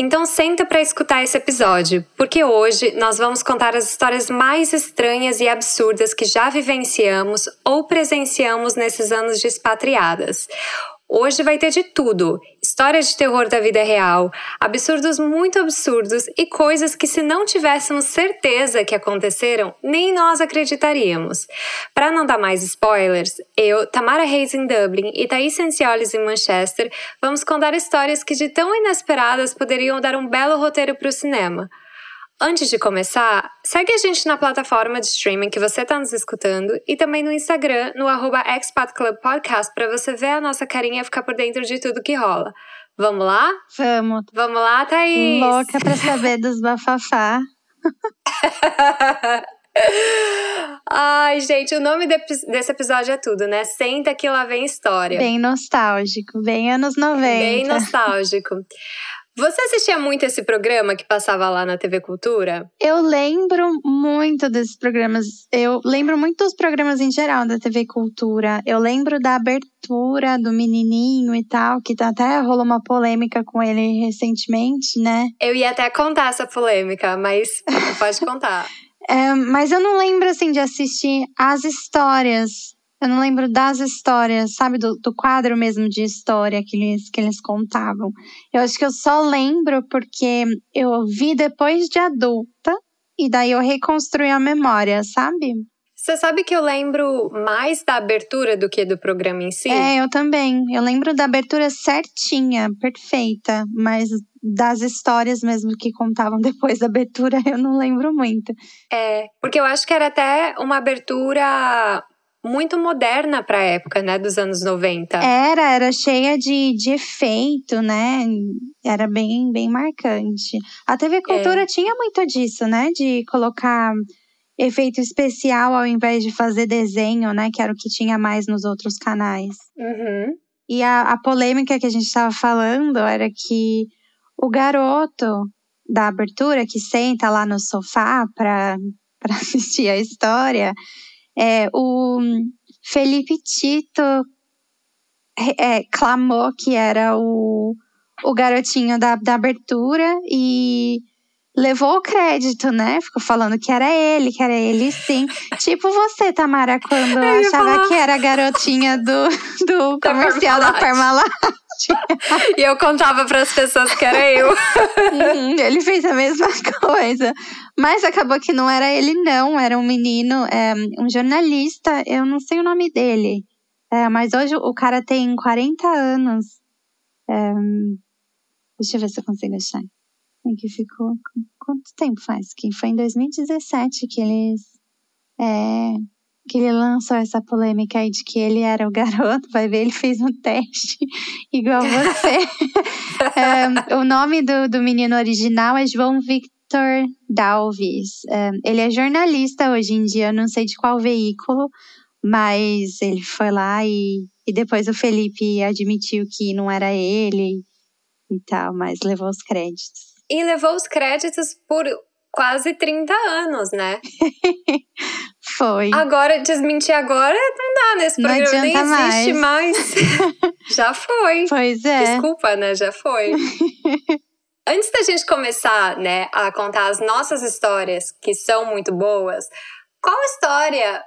Então senta para escutar esse episódio, porque hoje nós vamos contar as histórias mais estranhas e absurdas que já vivenciamos ou presenciamos nesses anos de expatriadas. Hoje vai ter de tudo: histórias de terror da vida real, absurdos muito absurdos e coisas que, se não tivéssemos certeza que aconteceram, nem nós acreditaríamos. Para não dar mais spoilers, eu, Tamara Reis em Dublin e Thaís Sencioles em Manchester vamos contar histórias que, de tão inesperadas, poderiam dar um belo roteiro para o cinema. Antes de começar, segue a gente na plataforma de streaming que você está nos escutando e também no Instagram, no arroba Expat Club Podcast, para você ver a nossa carinha e ficar por dentro de tudo que rola. Vamos lá? Vamos. Vamos lá, Thaís? Louca pra saber dos bafafá. Ai, gente, o nome desse episódio é tudo, né? Senta que lá vem história. Bem nostálgico, bem anos 90. Bem nostálgico. Você assistia muito esse programa que passava lá na TV Cultura? Eu lembro muito desses programas. Eu lembro muito dos programas em geral da TV Cultura. Eu lembro da abertura do menininho e tal, que até rolou uma polêmica com ele recentemente, né? Eu ia até contar essa polêmica, mas pode contar. é, mas eu não lembro assim de assistir as histórias eu não lembro das histórias, sabe, do, do quadro mesmo de história que eles, que eles contavam. Eu acho que eu só lembro porque eu vi depois de adulta e daí eu reconstruí a memória, sabe? Você sabe que eu lembro mais da abertura do que do programa em si? É, eu também. Eu lembro da abertura certinha, perfeita, mas das histórias mesmo que contavam depois da abertura, eu não lembro muito. É, porque eu acho que era até uma abertura muito moderna para a época, né, dos anos 90. Era, era cheia de, de efeito, né? Era bem, bem marcante. A TV Cultura é. tinha muito disso, né? De colocar efeito especial ao invés de fazer desenho, né? Que era o que tinha mais nos outros canais. Uhum. E a, a polêmica que a gente estava falando era que o garoto da abertura que senta lá no sofá para assistir a história é, o Felipe Tito é, clamou que era o, o garotinho da, da abertura e levou o crédito, né? Ficou falando que era ele, que era ele sim. tipo você, Tamara, quando achava falar. que era a garotinha do, do comercial da Parmalat. e eu contava para as pessoas que era eu. Uhum, ele fez a mesma coisa. Mas acabou que não era ele, não. Era um menino, é, um jornalista. Eu não sei o nome dele. É, mas hoje o cara tem 40 anos. É, deixa eu ver se eu consigo achar. Em que ficou. Quanto tempo faz? Que foi em 2017 que eles. Que ele lançou essa polêmica aí de que ele era o garoto, vai ver, ele fez um teste igual você. é, o nome do, do menino original é João Victor Dalvis. É, ele é jornalista hoje em dia, não sei de qual veículo, mas ele foi lá e, e depois o Felipe admitiu que não era ele e tal, mas levou os créditos. E levou os créditos por quase 30 anos, né? Foi. Agora, desmentir agora não dá, nesse né? programa nem existe mais. mais. Já foi. Pois é. Desculpa, né? Já foi. Antes da gente começar, né, a contar as nossas histórias, que são muito boas, qual história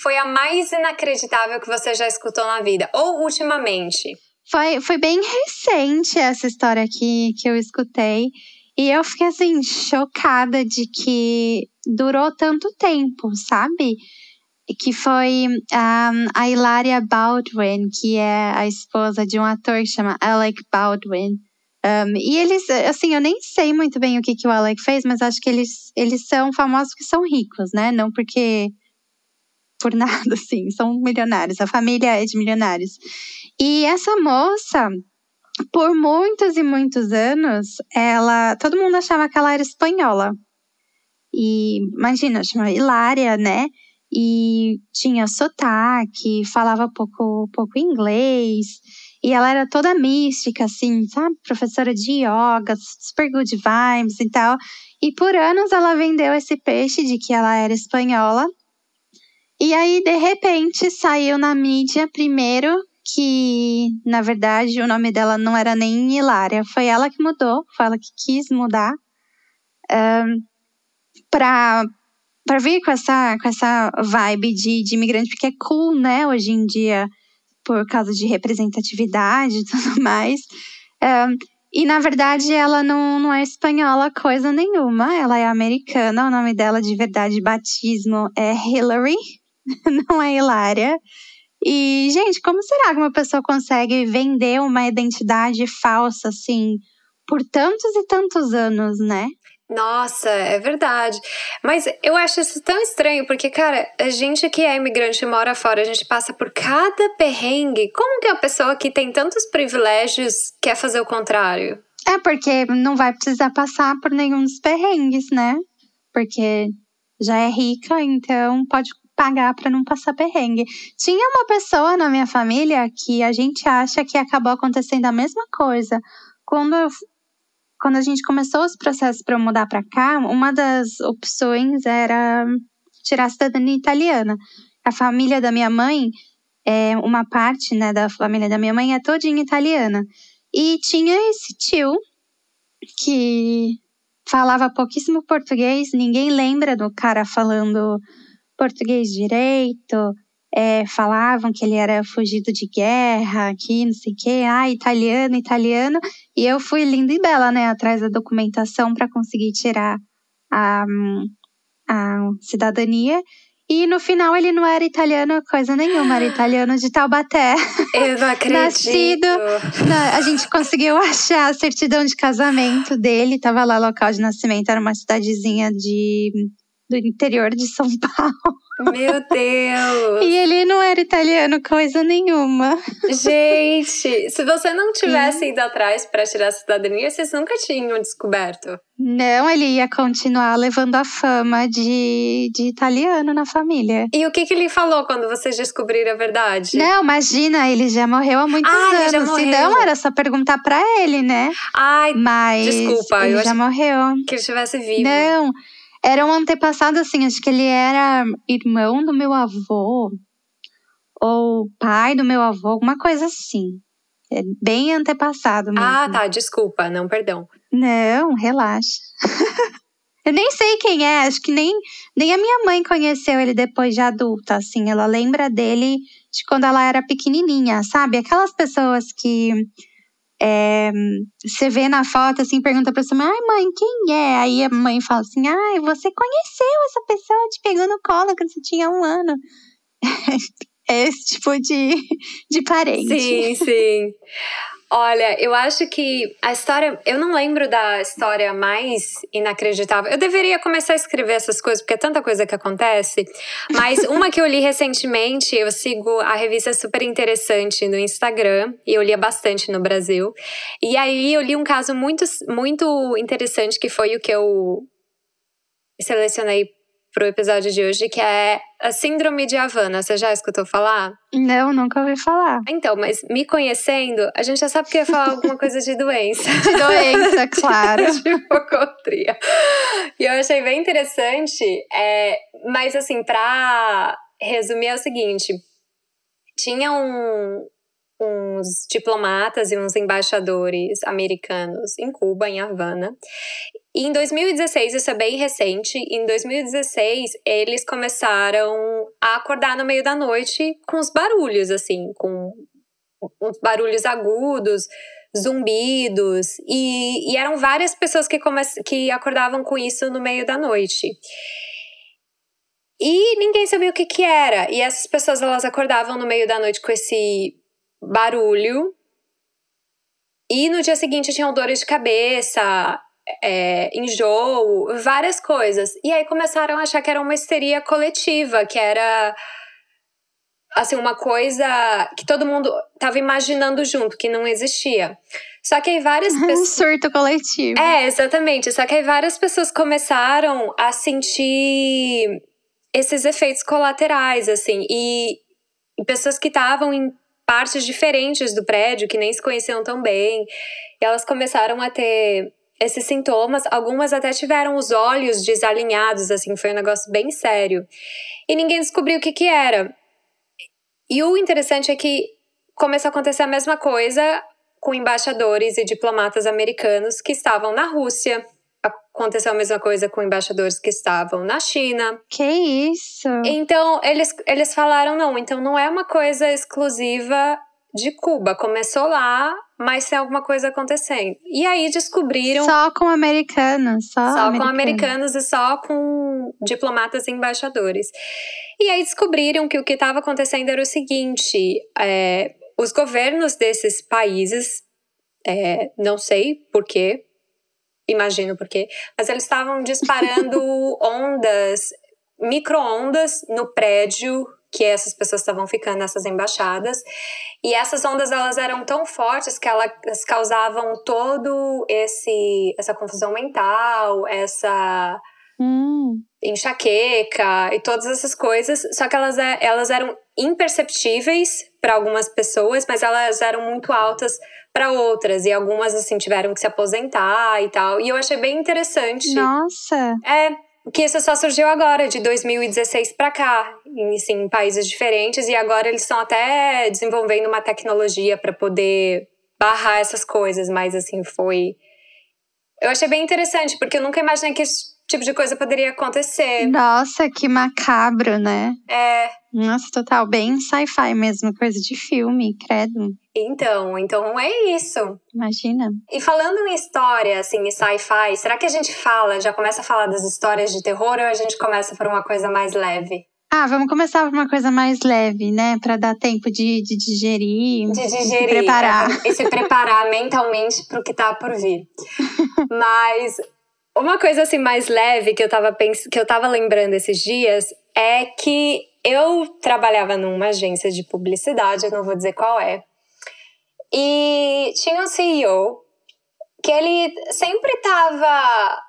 foi a mais inacreditável que você já escutou na vida? Ou ultimamente? Foi, foi bem recente essa história que, que eu escutei. E eu fiquei assim, chocada de que durou tanto tempo, sabe? Que foi um, a Hilaria Baldwin, que é a esposa de um ator que chama Alec Baldwin. Um, e eles, assim, eu nem sei muito bem o que, que o Alec fez, mas acho que eles, eles são famosos porque são ricos, né? Não porque por nada, assim, são milionários. A família é de milionários. E essa moça, por muitos e muitos anos, ela, todo mundo achava que ela era espanhola. E imagina, chama Hilária, né? E tinha sotaque, falava pouco, pouco inglês. E ela era toda mística, assim, sabe? Professora de yoga, super good vibes e tal. E por anos ela vendeu esse peixe de que ela era espanhola. E aí, de repente, saiu na mídia primeiro que, na verdade, o nome dela não era nem Hilária. Foi ela que mudou, foi ela que quis mudar. Um, pra, pra vir com essa, com essa vibe de, de imigrante, porque é cool, né, hoje em dia, por causa de representatividade e tudo mais. Um, e na verdade ela não, não é espanhola coisa nenhuma, ela é americana, o nome dela de verdade, batismo é Hillary, não é Hilária. E, gente, como será que uma pessoa consegue vender uma identidade falsa assim por tantos e tantos anos, né? Nossa, é verdade. Mas eu acho isso tão estranho, porque, cara, a gente que é imigrante e mora fora, a gente passa por cada perrengue. Como que a pessoa que tem tantos privilégios quer fazer o contrário? É porque não vai precisar passar por nenhum dos perrengues, né? Porque já é rica, então pode pagar para não passar perrengue. Tinha uma pessoa na minha família que a gente acha que acabou acontecendo a mesma coisa. Quando eu quando a gente começou os processos para mudar para cá, uma das opções era tirar a cidadania italiana. A família da minha mãe, é, uma parte né, da família da minha mãe é todinha italiana. E tinha esse tio que falava pouquíssimo português, ninguém lembra do cara falando português direito, é, falavam que ele era fugido de guerra aqui, não sei o quê, ah, italiano, italiano. E eu fui linda e bela, né, atrás da documentação para conseguir tirar a, a cidadania. E no final ele não era italiano coisa nenhuma, era italiano de Taubaté. Eu não acredito. Nascido. Na, a gente conseguiu achar a certidão de casamento dele, tava lá local de nascimento, era uma cidadezinha de do interior de São Paulo. Meu Deus! e ele não era italiano coisa nenhuma. Gente, se você não tivesse ido atrás para tirar a cidadania, vocês nunca tinham descoberto. Não, ele ia continuar levando a fama de, de italiano na família. E o que, que ele falou quando vocês descobriram a verdade? Não, imagina, ele já morreu há muitos ah, anos. Ele já morreu. Então era só perguntar para ele, né? Ai, Mas desculpa, ele eu já morreu. Que ele estivesse vivo. Não. Era um antepassado, assim, acho que ele era irmão do meu avô, ou pai do meu avô, alguma coisa assim. É bem antepassado mesmo. Ah, tá, desculpa, não, perdão. Não, relaxa. Eu nem sei quem é, acho que nem, nem a minha mãe conheceu ele depois de adulta, assim. Ela lembra dele de quando ela era pequenininha, sabe? Aquelas pessoas que é, você vê na foto, assim, pergunta pra sua mãe, ai mãe, quem é? Aí a mãe fala assim, ai, você conheceu essa pessoa te pegou no colo quando você tinha um ano. é esse tipo de, de parente. Sim, sim. Olha, eu acho que a história. Eu não lembro da história mais inacreditável. Eu deveria começar a escrever essas coisas, porque é tanta coisa que acontece. Mas uma que eu li recentemente, eu sigo a revista Super Interessante no Instagram, e eu lia bastante no Brasil. E aí eu li um caso muito, muito interessante, que foi o que eu selecionei pro episódio de hoje, que é a Síndrome de Havana. Você já escutou falar? Não, nunca ouvi falar. Então, mas me conhecendo, a gente já sabe que ia falar alguma coisa de doença. De doença, claro. de hipocondria. E eu achei bem interessante, é, mas assim, pra resumir é o seguinte. Tinha um, uns diplomatas e uns embaixadores americanos em Cuba, em Havana. E em 2016, isso é bem recente, em 2016 eles começaram a acordar no meio da noite com os barulhos, assim, com uns barulhos agudos, zumbidos, e, e eram várias pessoas que, come, que acordavam com isso no meio da noite. E ninguém sabia o que que era. E essas pessoas elas acordavam no meio da noite com esse barulho. E no dia seguinte tinham dores de cabeça, é, enjoo, várias coisas. E aí começaram a achar que era uma histeria coletiva, que era assim uma coisa que todo mundo estava imaginando junto, que não existia. Só que aí várias pessoas. Um surto coletivo. É, exatamente. Só que aí várias pessoas começaram a sentir esses efeitos colaterais, assim. E, e pessoas que estavam em partes diferentes do prédio, que nem se conheciam tão bem. E elas começaram a ter esses sintomas. Algumas até tiveram os olhos desalinhados, assim, foi um negócio bem sério. E ninguém descobriu o que que era. E o interessante é que começou a acontecer a mesma coisa com embaixadores e diplomatas americanos que estavam na Rússia. Aconteceu a mesma coisa com embaixadores que estavam na China. Que isso? Então, eles, eles falaram: não, então não é uma coisa exclusiva de Cuba. Começou lá, mas tem alguma coisa acontecendo. E aí descobriram. Só com americanos. Só, só americanos. com americanos e só com diplomatas e embaixadores. E aí descobriram que o que estava acontecendo era o seguinte: é, os governos desses países, é, não sei porquê, imagino porquê, mas eles estavam disparando ondas, micro-ondas no prédio que essas pessoas estavam ficando nessas embaixadas. E essas ondas elas eram tão fortes que elas causavam todo esse essa confusão mental, essa hum. enxaqueca e todas essas coisas. Só que elas, é, elas eram imperceptíveis para algumas pessoas, mas elas eram muito altas para outras. E algumas, assim, tiveram que se aposentar e tal. E eu achei bem interessante. Nossa! É, que isso só surgiu agora, de 2016 para cá, em, assim, em países diferentes. E agora eles estão até desenvolvendo uma tecnologia para poder barrar essas coisas. Mas, assim, foi. Eu achei bem interessante, porque eu nunca imaginei que esse tipo de coisa poderia acontecer. Nossa, que macabro, né? É. Nossa, total, bem sci-fi mesmo, coisa de filme, credo. Então, então é isso. Imagina. E falando em história, assim, sci-fi, será que a gente fala, já começa a falar das histórias de terror ou a gente começa por uma coisa mais leve? Ah, vamos começar por uma coisa mais leve, né? Pra dar tempo de, de digerir. De digerir. Preparar. É, e se preparar mentalmente pro que tá por vir. Mas uma coisa assim mais leve que eu tava pens... que eu tava lembrando esses dias é que eu trabalhava numa agência de publicidade, eu não vou dizer qual é. E tinha um CEO que ele sempre tava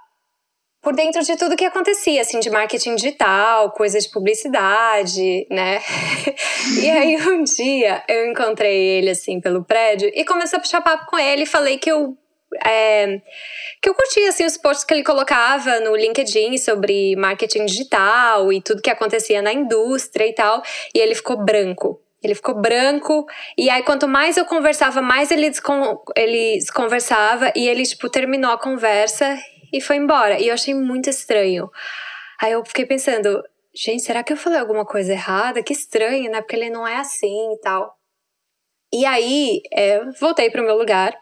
por dentro de tudo que acontecia, assim, de marketing digital, coisas de publicidade, né? e aí um dia eu encontrei ele, assim, pelo prédio e comecei a puxar papo com ele e falei que eu é, que eu curtia assim, os posts que ele colocava no LinkedIn sobre marketing digital e tudo que acontecia na indústria e tal. E ele ficou branco. Ele ficou branco. E aí, quanto mais eu conversava, mais ele, descon ele desconversava. E ele, tipo, terminou a conversa e foi embora. E eu achei muito estranho. Aí eu fiquei pensando, gente, será que eu falei alguma coisa errada? Que estranho, né? Porque ele não é assim e tal. E aí, é, voltei para o meu lugar.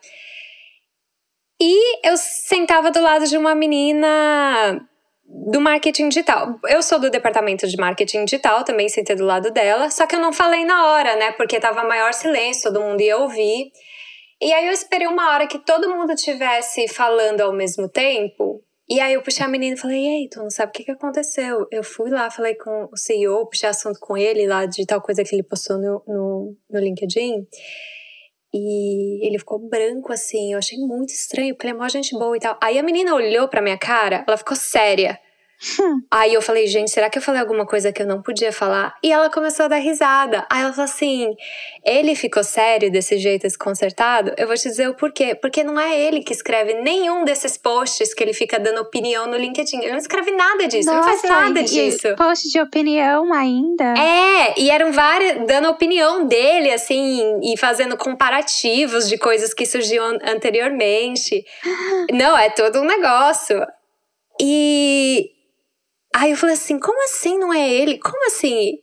E eu sentava do lado de uma menina do marketing digital. Eu sou do departamento de marketing digital, também sentei do lado dela, só que eu não falei na hora, né? Porque tava maior silêncio, todo mundo ia ouvir. E aí eu esperei uma hora que todo mundo tivesse falando ao mesmo tempo. E aí eu puxei a menina e falei, ei, tu não sabe o que, que aconteceu? Eu fui lá, falei com o CEO, puxei assunto com ele lá de tal coisa que ele postou no, no, no LinkedIn. E ele ficou branco assim, eu achei muito estranho, porque ele é mó gente boa e tal. Aí a menina olhou pra minha cara, ela ficou séria. Aí eu falei, gente, será que eu falei alguma coisa que eu não podia falar? E ela começou a dar risada. Aí ela falou assim: ele ficou sério desse jeito desconcertado? Eu vou te dizer o porquê. Porque não é ele que escreve nenhum desses posts que ele fica dando opinião no LinkedIn. Ele não escreve nada disso, Nossa, não faz nada e, disso. E post de opinião ainda? É, e eram várias, dando opinião dele, assim, e fazendo comparativos de coisas que surgiam anteriormente. não, é todo um negócio. E, Aí eu falei assim: como assim não é ele? Como assim?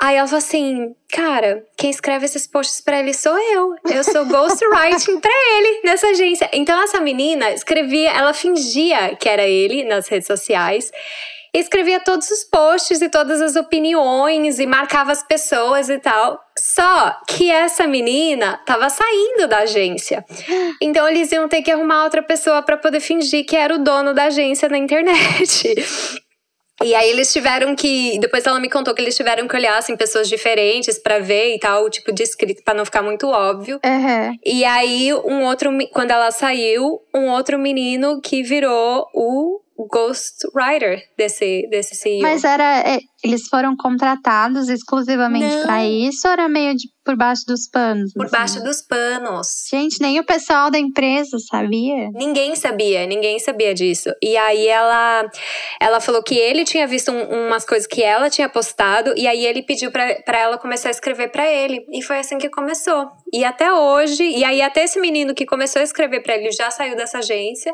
Aí ela falou assim: cara, quem escreve esses posts pra ele sou eu. Eu sou ghostwriting pra ele nessa agência. Então essa menina escrevia, ela fingia que era ele nas redes sociais. E escrevia todos os posts e todas as opiniões e marcava as pessoas e tal. Só que essa menina tava saindo da agência. Então eles iam ter que arrumar outra pessoa para poder fingir que era o dono da agência na internet. E aí eles tiveram que. Depois ela me contou que eles tiveram que olhar assim, pessoas diferentes para ver e tal, o tipo de escrito, para não ficar muito óbvio. Uhum. E aí, um outro. Quando ela saiu, um outro menino que virou o ghostwriter desse, desse CEO. Mas era. É, eles foram contratados exclusivamente para isso ou era meio de, por baixo dos panos? Por assim? baixo dos panos. Gente, nem o pessoal da empresa sabia. Ninguém sabia, ninguém sabia disso. E aí ela, ela falou que ele tinha visto um, umas coisas que ela tinha postado e aí ele pediu para ela começar a escrever para ele. E foi assim que começou. E até hoje, e aí até esse menino que começou a escrever para ele já saiu dessa agência.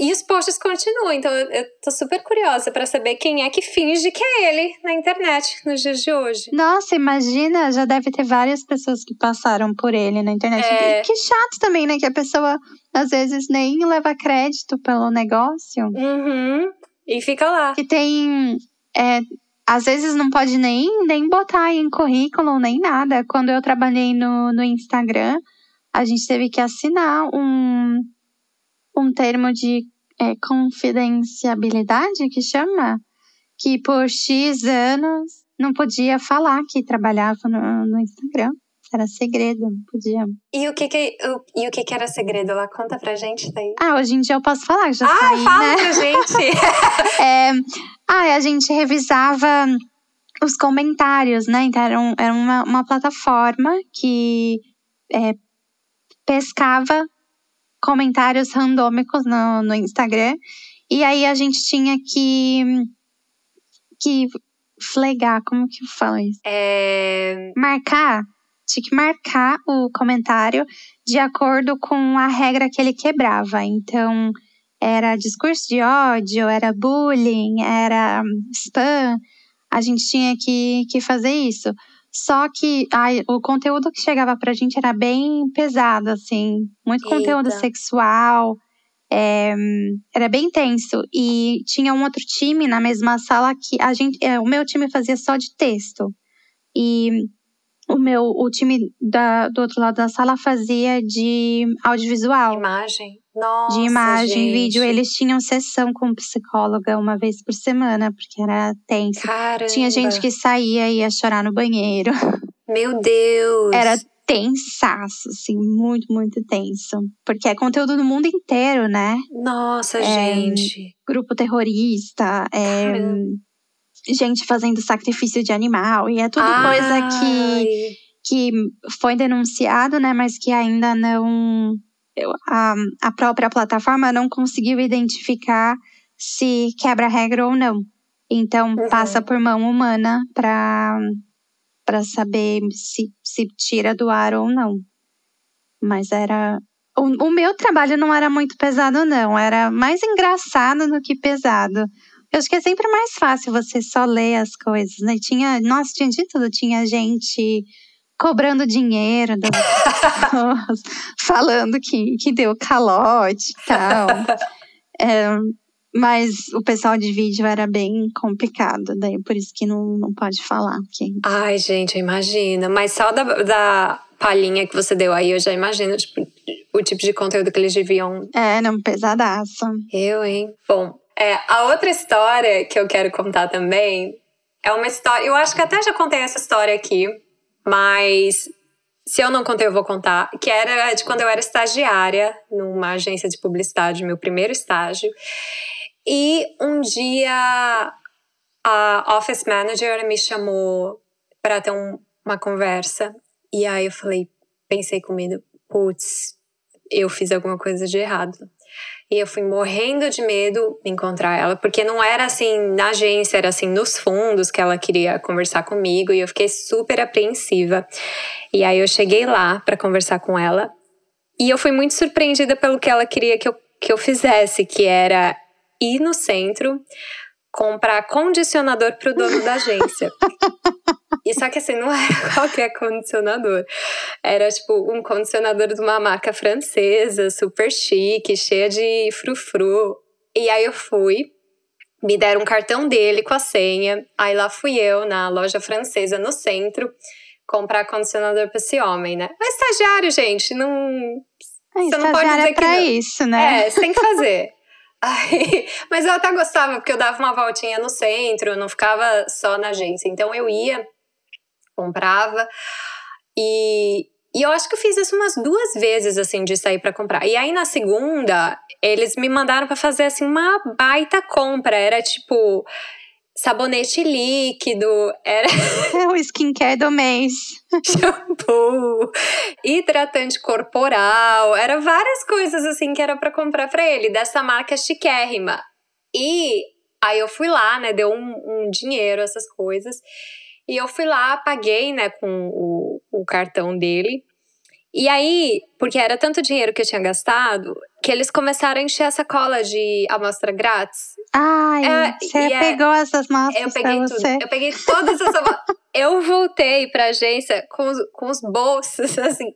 E os posts continuam, então eu, tô super curiosa para saber quem é que finge que é ele na internet nos dias de hoje. Nossa, imagina, já deve ter várias pessoas que passaram por ele na internet. É. Que chato também, né? Que a pessoa às vezes nem leva crédito pelo negócio. Uhum. E fica lá. Que tem. É, às vezes não pode nem, nem botar em currículo, nem nada. Quando eu trabalhei no, no Instagram, a gente teve que assinar um, um termo de é, confidenciabilidade que chama, que por X anos não podia falar que trabalhava no, no Instagram. Era segredo, não podia. E o que que, o, e o que que era segredo lá? Conta pra gente daí. Ah, hoje em dia eu posso falar, já Ah, saí, fala né? pra gente. É, ah, a gente revisava os comentários, né? Então era, um- era uma, uma plataforma que é, pescava comentários randômicos no, no Instagram. E aí a gente tinha que, que flegar, como que fala isso? É, Marcar, tinha que marcar o comentário de acordo com a regra que ele quebrava. Então, era discurso de ódio, era bullying, era spam. A gente tinha que, que fazer isso. Só que ai, o conteúdo que chegava pra gente era bem pesado, assim. Muito Eita. conteúdo sexual. é, era bem tenso. E tinha um outro time na mesma sala que a gente. é, o meu time fazia só de texto. E o meu o time da, do outro lado da sala fazia de audiovisual imagem. Nossa, de imagem, gente. vídeo. Eles tinham sessão com psicóloga uma vez por semana, porque era tenso. Caramba. Tinha gente que saía e ia chorar no banheiro. Meu Deus. Era tensaço, assim, muito, muito tenso. Porque é conteúdo do mundo inteiro, né? Nossa, É, gente. Grupo terrorista, é, gente fazendo sacrifício de animal. E é tudo coisa que, Ai. que foi denunciado, né? Mas que ainda não. A, a própria plataforma não conseguiu identificar se quebra a regra ou não. Então, Uhum. passa por mão humana para para saber se, se tira do ar ou não. Mas era. O, o meu trabalho não era muito pesado, não. Era mais engraçado do que pesado. Eu acho que é sempre mais fácil você só ler as coisas, né? Tinha, nossa, tinha de tudo. Tinha gente cobrando dinheiro das pessoas, falando que, que deu calote e tal. É, mas o pessoal de vídeo era bem complicado, daí por isso que não, não pode falar. Que... Ai, gente, imagina. Mas só da, da palhinha que você deu aí, eu já imagino tipo, o tipo de conteúdo que eles deviam. Era um pesadaço. Eu, hein? Bom, é, a outra história que eu quero contar também é uma história. Eu acho que até já contei essa história aqui, mas se eu não contei, eu vou contar. Que era de quando eu era estagiária numa agência de publicidade, meu primeiro estágio. E um dia a office manager me chamou para ter um- uma conversa. E aí eu falei, pensei comigo, putz, eu fiz alguma coisa de errado. E eu fui morrendo de medo encontrar ela, porque não era assim na agência, era assim nos fundos que ela queria conversar comigo e eu fiquei super apreensiva. E aí eu cheguei lá para conversar com ela e eu fui muito surpreendida pelo que ela queria que eu, que eu fizesse, que era ir no centro comprar condicionador pro dono da agência. E só que assim, não era qualquer condicionador. Era tipo um condicionador de uma marca francesa, super chique, cheia de frufru. E aí eu fui, me deram um cartão dele com a senha. Aí lá fui eu, na loja francesa, no centro, comprar condicionador pra esse homem, né? Mas estagiário, gente, não. É, Você não pode estagiário dizer é que pra não. isso, né? É, você tem que fazer. Aí, mas eu até gostava, porque eu dava uma voltinha no centro, não ficava só na agência. Então eu ia, comprava, e e eu acho que eu fiz isso umas duas vezes, assim, de sair para comprar. E aí na segunda, eles me mandaram para fazer, assim, uma baita compra. Era tipo sabonete líquido, era. É o skincare do mês. Shampoo, hidratante corporal, era várias coisas assim que era para comprar para ele, dessa marca chiquérrima. E aí eu fui lá, né, deu um, um dinheiro, essas coisas. E eu fui lá, paguei, né, com o, o cartão dele. E aí, porque era tanto dinheiro que eu tinha gastado, que eles começaram a encher a sacola de amostra grátis. Ai, é, você é pegou é, essas mostras eu peguei tudo. Você. Eu peguei todas essas Eu voltei pra agência com os, com os bolsos, assim,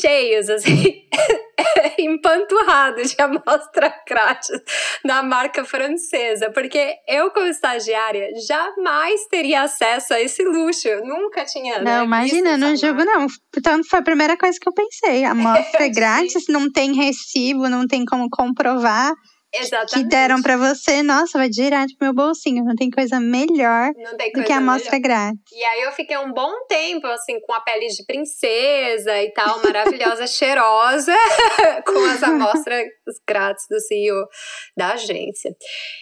cheios, assim, empanturrados de amostra grátis da marca francesa. Porque eu, como estagiária, jamais teria acesso a esse luxo. Eu nunca tinha. Não, né, imagina, não jogo não. Portanto, foi a primeira coisa que eu pensei. Amostra grátis, não tem recibo, não tem como comprovar. Exatamente. que deram para você, nossa, vai direto pro meu bolsinho. Não tem coisa melhor tem do que a amostra grátis. E aí eu fiquei um bom tempo, assim, com a pele de princesa e tal, maravilhosa, cheirosa, com as amostras grátis do CEO da agência.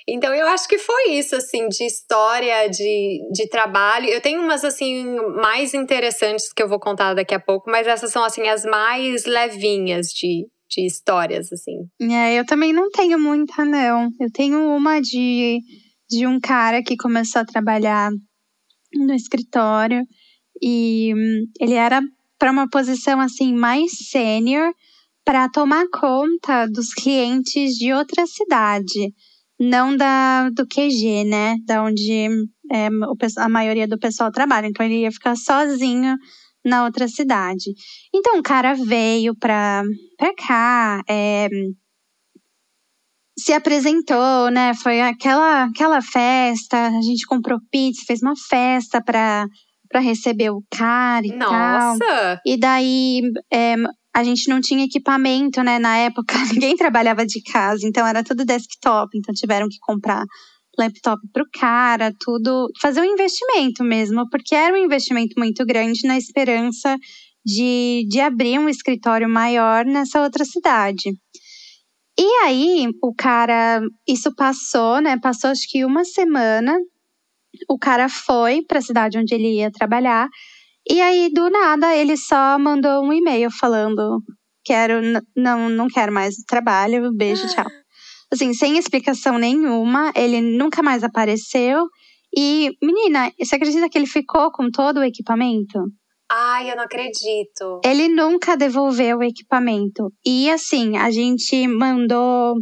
Então eu acho que foi isso, assim, de história, de, de trabalho. Eu tenho umas, assim, mais interessantes que eu vou contar daqui a pouco, mas essas são, assim, as mais levinhas de, de histórias, assim. É, eu também não tenho muita, não. Eu tenho uma de, de um cara que começou a trabalhar no escritório e hum, ele era para uma posição assim mais sênior para tomar conta dos clientes de outra cidade, não da do QG, né, da onde é, a maioria do pessoal trabalha. Então ele ia ficar sozinho na outra cidade. Então o cara veio pra, pra cá, é, se apresentou, né? Foi aquela, aquela festa, a gente comprou pizza, fez uma festa pra, pra receber o cara e Nossa. tal. E daí é, a gente não tinha equipamento, né? Na época, ninguém trabalhava de casa, então era tudo desktop, então tiveram que comprar laptop para o cara, tudo, fazer um investimento mesmo, porque era um investimento muito grande na esperança de, de abrir um escritório maior nessa outra cidade. E aí, o cara, isso passou, né? Passou acho que uma semana. O cara foi para a cidade onde ele ia trabalhar. E aí, do nada, ele só mandou um e-mail falando: quero, não, não quero mais trabalho, beijo, tchau assim, sem explicação nenhuma, ele nunca mais apareceu. E, menina, você acredita que ele ficou com todo o equipamento? Ai, eu não acredito. Ele nunca devolveu o equipamento. E assim, a gente mandou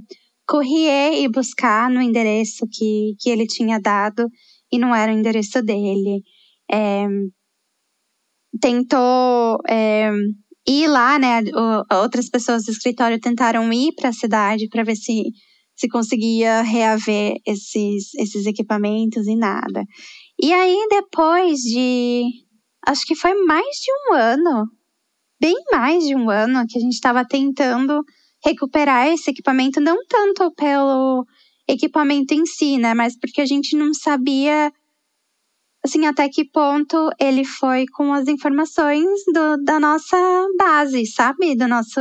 correr e buscar no endereço que, que ele tinha dado e não era o endereço dele. É, tentou é, ir lá, né? Outras pessoas do escritório tentaram ir para a cidade para ver se se conseguia reaver esses, esses equipamentos e nada. E aí, depois de. Acho que foi mais de um ano, bem mais de um ano, que a gente estava tentando recuperar esse equipamento, não tanto pelo equipamento em si, né? Mas porque a gente não sabia assim, até que ponto ele foi com as informações do, da nossa base, sabe? Do nosso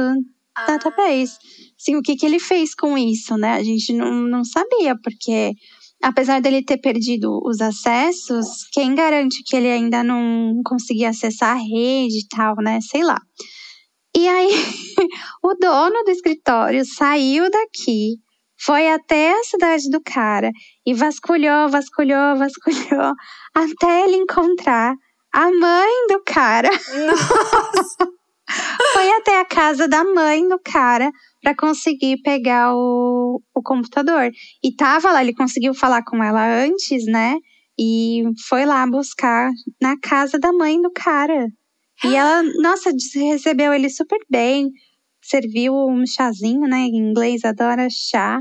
ah. database assim, o que, que ele fez com isso, né? A gente não, não sabia, porque apesar dele ter perdido os acessos, quem garante que ele ainda não conseguia acessar a rede e tal, né? Sei lá. E aí, o dono do escritório saiu daqui, foi até a cidade do cara e vasculhou, vasculhou, vasculhou, até ele encontrar a mãe do cara. Nossa! foi até a casa da mãe do cara para conseguir pegar o, o computador. E tava lá, ele conseguiu falar com ela antes, né? E foi lá buscar na casa da mãe do cara. E ela, nossa, recebeu ele super bem. Serviu um chazinho, né? Em inglês adora chá.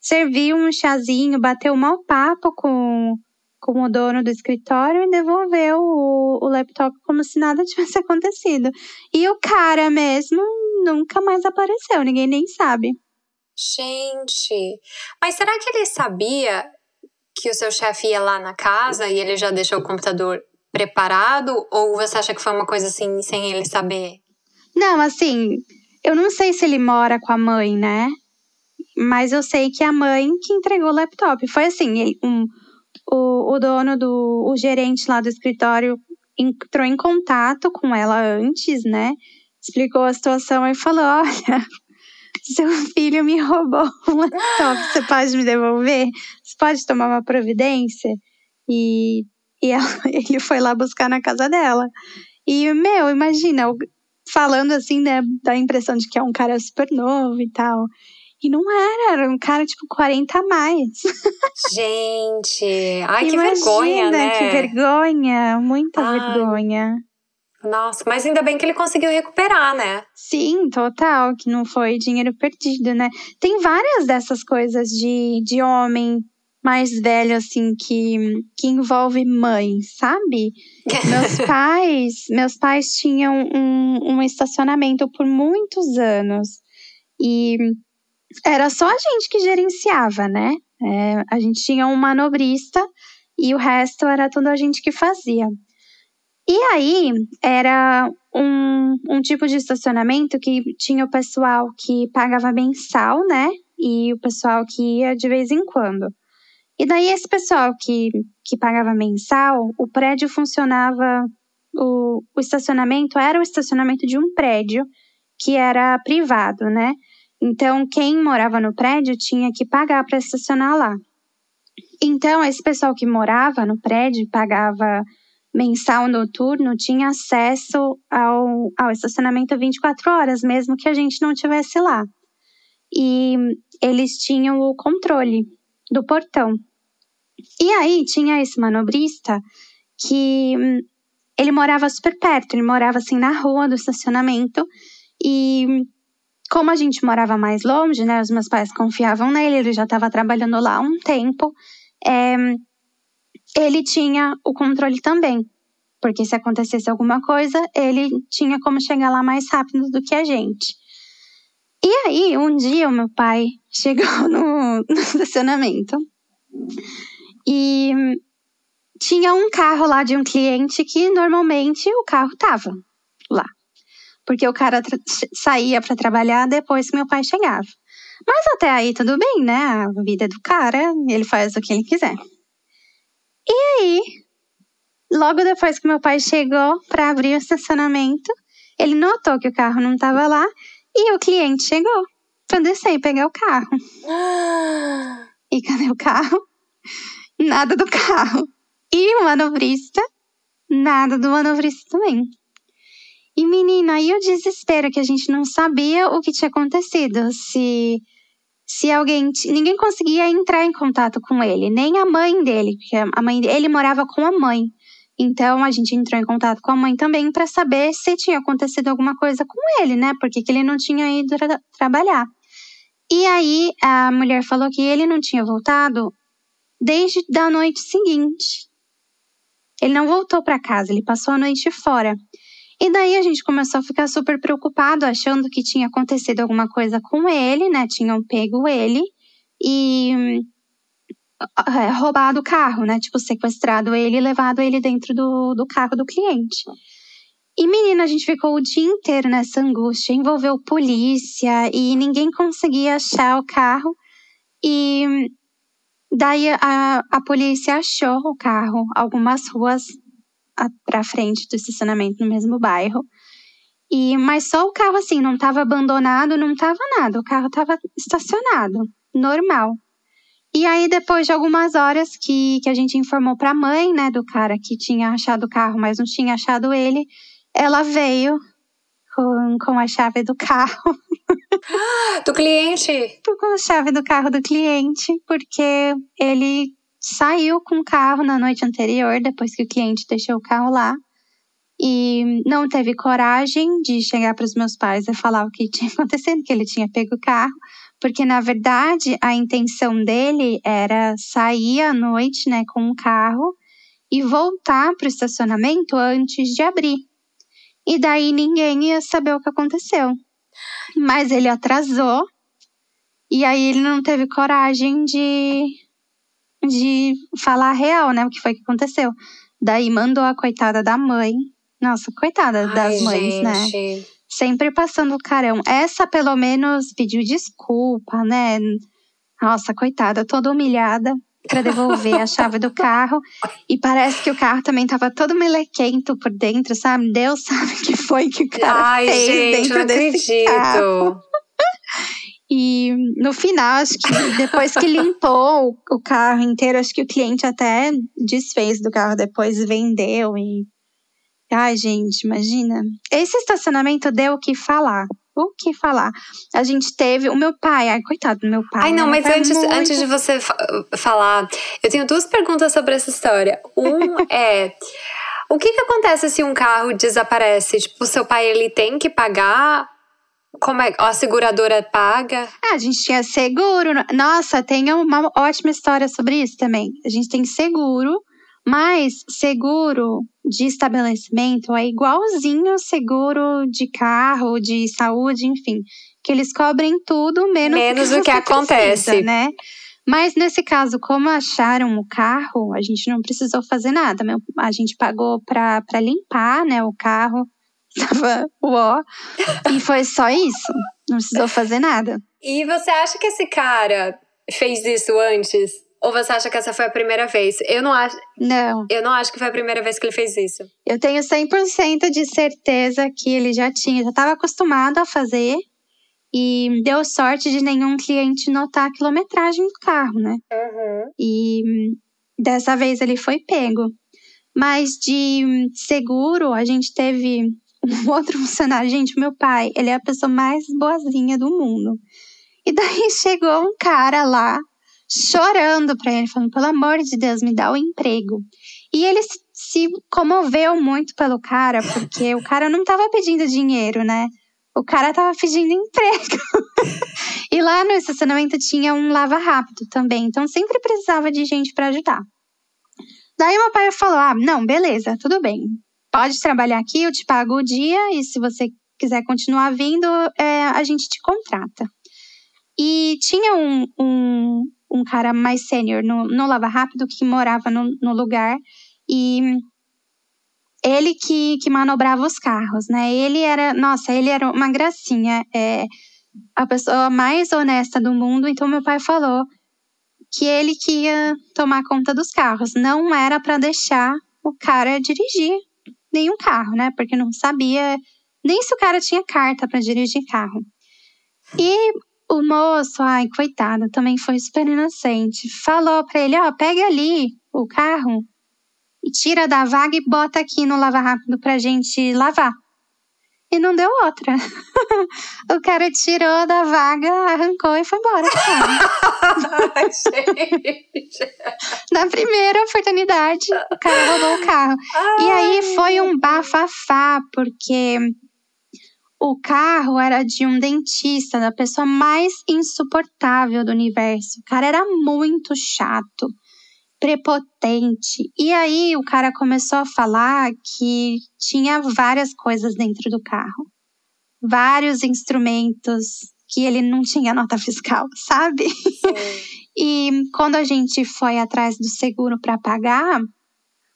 Serviu um chazinho, bateu um mau papo com, com o dono do escritório e devolveu o, o laptop como se nada tivesse acontecido. E o cara mesmo nunca mais apareceu, ninguém nem sabe. Gente, mas será que ele sabia que o seu chefe ia lá na casa e ele já deixou o computador preparado? Ou você acha que foi uma coisa assim, sem ele saber? Não, assim, eu não sei se ele mora com a mãe, né? Mas eu sei que a mãe que entregou o laptop. Foi assim, um, o, o dono do. o gerente lá do escritório entrou em contato com ela antes, né? Explicou a situação e falou: olha, seu filho me roubou um laptop, você pode me devolver? Você pode tomar uma providência? E, e ela, ele foi lá buscar na casa dela. E, meu, imagina, falando assim, né, da impressão de que é um cara super novo e tal. E não era, era um cara tipo 40 a mais. Gente, ai que vergonha, né? Que vergonha, muita ai. vergonha. Nossa, mas ainda bem que ele conseguiu recuperar, né? Sim, total, que não foi dinheiro perdido, né? Tem várias dessas coisas de, de homem mais velho, assim, que, que envolve mãe, sabe? meus pais, meus pais tinham um, um estacionamento por muitos anos. E era só a gente que gerenciava, né? É, a gente tinha um manobrista e o resto era tudo a gente que fazia. E aí era um, um tipo de estacionamento que tinha o pessoal que pagava mensal, né? E o pessoal que ia de vez em quando. E daí esse pessoal que, que pagava mensal, o prédio funcionava, o, o estacionamento era o estacionamento de um prédio que era privado, né? Então, quem morava no prédio tinha que pagar para estacionar lá. Então, esse pessoal que morava no prédio pagava mensal noturno tinha acesso ao, ao estacionamento 24 horas, mesmo que a gente não tivesse lá. E eles tinham o controle do portão. E aí tinha esse manobrista que hum, ele morava super perto, ele morava assim na rua do estacionamento e como a gente morava mais longe, né, os meus pais confiavam nele, ele já estava trabalhando lá há um tempo, é, ele tinha o controle também. Porque se acontecesse alguma coisa, ele tinha como chegar lá mais rápido do que a gente. E aí, um dia, o meu pai chegou no, no estacionamento e tinha um carro lá de um cliente que normalmente o carro tava lá porque o cara saía para trabalhar depois que meu pai chegava. Mas até aí tudo bem, né? A vida é do cara, ele faz o que ele quiser. E aí, logo depois que meu pai chegou para abrir o estacionamento, ele notou que o carro não estava lá e o cliente chegou para descer e pegar o carro. e cadê o carro? Nada do carro. E o manobrista? Nada do manobrista também. E menina, aí o desespero que a gente não sabia o que tinha acontecido, se se alguém, ninguém conseguia entrar em contato com ele, nem a mãe dele, porque a mãe ele morava com a mãe. Então a gente entrou em contato com a mãe também para saber se tinha acontecido alguma coisa com ele, né? Porque que ele não tinha ido tra trabalhar. E aí a mulher falou que ele não tinha voltado desde da noite seguinte. Ele não voltou para casa, ele passou a noite fora. E daí a gente começou a ficar super preocupado, achando que tinha acontecido alguma coisa com ele, né? Tinham pego ele e é, roubado o carro, né? Tipo, sequestrado ele e levado ele dentro do, do carro do cliente. E menina, a gente ficou o dia inteiro nessa angústia, envolveu polícia e ninguém conseguia achar o carro. E daí a, a polícia achou o carro algumas ruas para frente do estacionamento no mesmo bairro. E mas só o carro assim, não estava abandonado, não estava nada, o carro estava estacionado, normal. E aí depois de algumas horas que, que a gente informou para a mãe, né, do cara que tinha achado o carro, mas não tinha achado ele, ela veio com, com a chave do carro. Do cliente? Com a chave do carro do cliente, porque ele saiu com o carro na noite anterior, depois que o cliente deixou o carro lá. E não teve coragem de chegar para os meus pais e falar o que tinha acontecido, que ele tinha pego o carro, porque na verdade a intenção dele era sair à noite, né, com o carro e voltar para o estacionamento antes de abrir. E daí ninguém ia saber o que aconteceu. Mas ele atrasou e aí ele não teve coragem de de falar a real, né? O que foi que aconteceu. Daí mandou a coitada da mãe. Nossa, coitada Ai, das mães, né? gente. né? sempre passando o carão. Essa, pelo menos, pediu desculpa, né? Nossa, coitada, toda humilhada para devolver a chave do carro. E parece que o carro também tava todo melequento por dentro, sabe? Deus sabe o que foi que o cara Ai, fez gente, dentro não desse acredito. carro. E no final, acho que depois que limpou o carro inteiro, acho que o cliente até desfez do carro depois, vendeu e. Ai, gente, imagina. Esse estacionamento deu o que falar. O que falar? A gente teve. O meu pai, ai, coitado do meu pai. Ai, não, mas é antes, muito- antes de você fa- falar, eu tenho duas perguntas sobre essa história. Um é. O que, que acontece se um carro desaparece? Tipo, o seu pai ele tem que pagar? Como é? A seguradora paga? Ah, a gente tinha seguro. Nossa, tem uma ótima história sobre isso também. A gente tem seguro, mas seguro de estabelecimento é igualzinho seguro de carro, de saúde, enfim. Que eles cobrem tudo, menos, Menos o que você acontece. precisa, né? Mas nesse caso, como acharam o carro, a gente não precisou fazer nada. A gente pagou pra limpar né, o carro. Tava uó. E foi só isso. Não precisou fazer nada. E você acha que esse cara fez isso antes? Ou você acha que essa foi a primeira vez? Eu não acho, Não. eu não acho que foi a primeira vez que ele fez isso. Eu tenho 100% de certeza que ele já tinha, já estava acostumado a fazer. E deu sorte de nenhum cliente notar a quilometragem do carro, né? E hum, dessa vez ele foi pego. Mas de seguro, a gente teve um outro funcionário. Gente, meu pai, ele é a pessoa mais boazinha do mundo. E daí chegou um cara lá, chorando pra ele, falando: pelo amor de Deus, me dá o emprego. E ele se- comoveu muito pelo cara, porque o cara não tava pedindo dinheiro, né? O cara tava pedindo emprego. e lá no estacionamento tinha um lava rápido também, então sempre precisava de gente pra ajudar. Daí meu pai falou: "Ah, não, beleza, tudo bem. Pode trabalhar aqui, eu te pago o dia e se você quiser continuar vindo, é, a gente te contrata." E tinha um, um, um cara mais sênior no, no Lava Rápido que morava no, no lugar e ele que, que manobrava os carros, né? Ele era, nossa, ele era uma gracinha, é a pessoa mais honesta do mundo. Então meu pai falou que ele que ia tomar conta dos carros, não era para deixar o cara dirigir nenhum carro, né? Porque não sabia nem se o cara tinha carta para dirigir carro. E o moço, ai, coitado, também foi super inocente. Falou pra ele: ó, pega ali o carro e tira da vaga e bota aqui no lava rápido pra gente lavar. E não deu outra. o cara tirou da vaga, arrancou e foi embora. Ai, gente. Na primeira oportunidade, o cara roubou o carro. E aí foi um bafafá, porque o carro era de um dentista, da pessoa mais insuportável do universo. O cara era muito chato, prepotente. E aí o cara começou a falar que tinha várias coisas dentro do carro. Vários instrumentos que ele não tinha nota fiscal, sabe? E quando a gente foi atrás do seguro para pagar,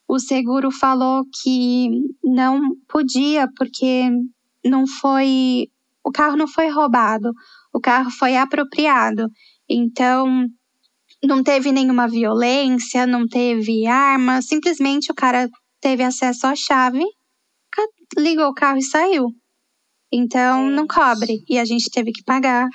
o seguro falou que não podia porque não foi o carro não foi roubado, o carro foi apropriado. Então não teve nenhuma violência, não teve arma, simplesmente o cara teve acesso à chave, ligou o carro e saiu. Então não cobre e a gente teve que pagar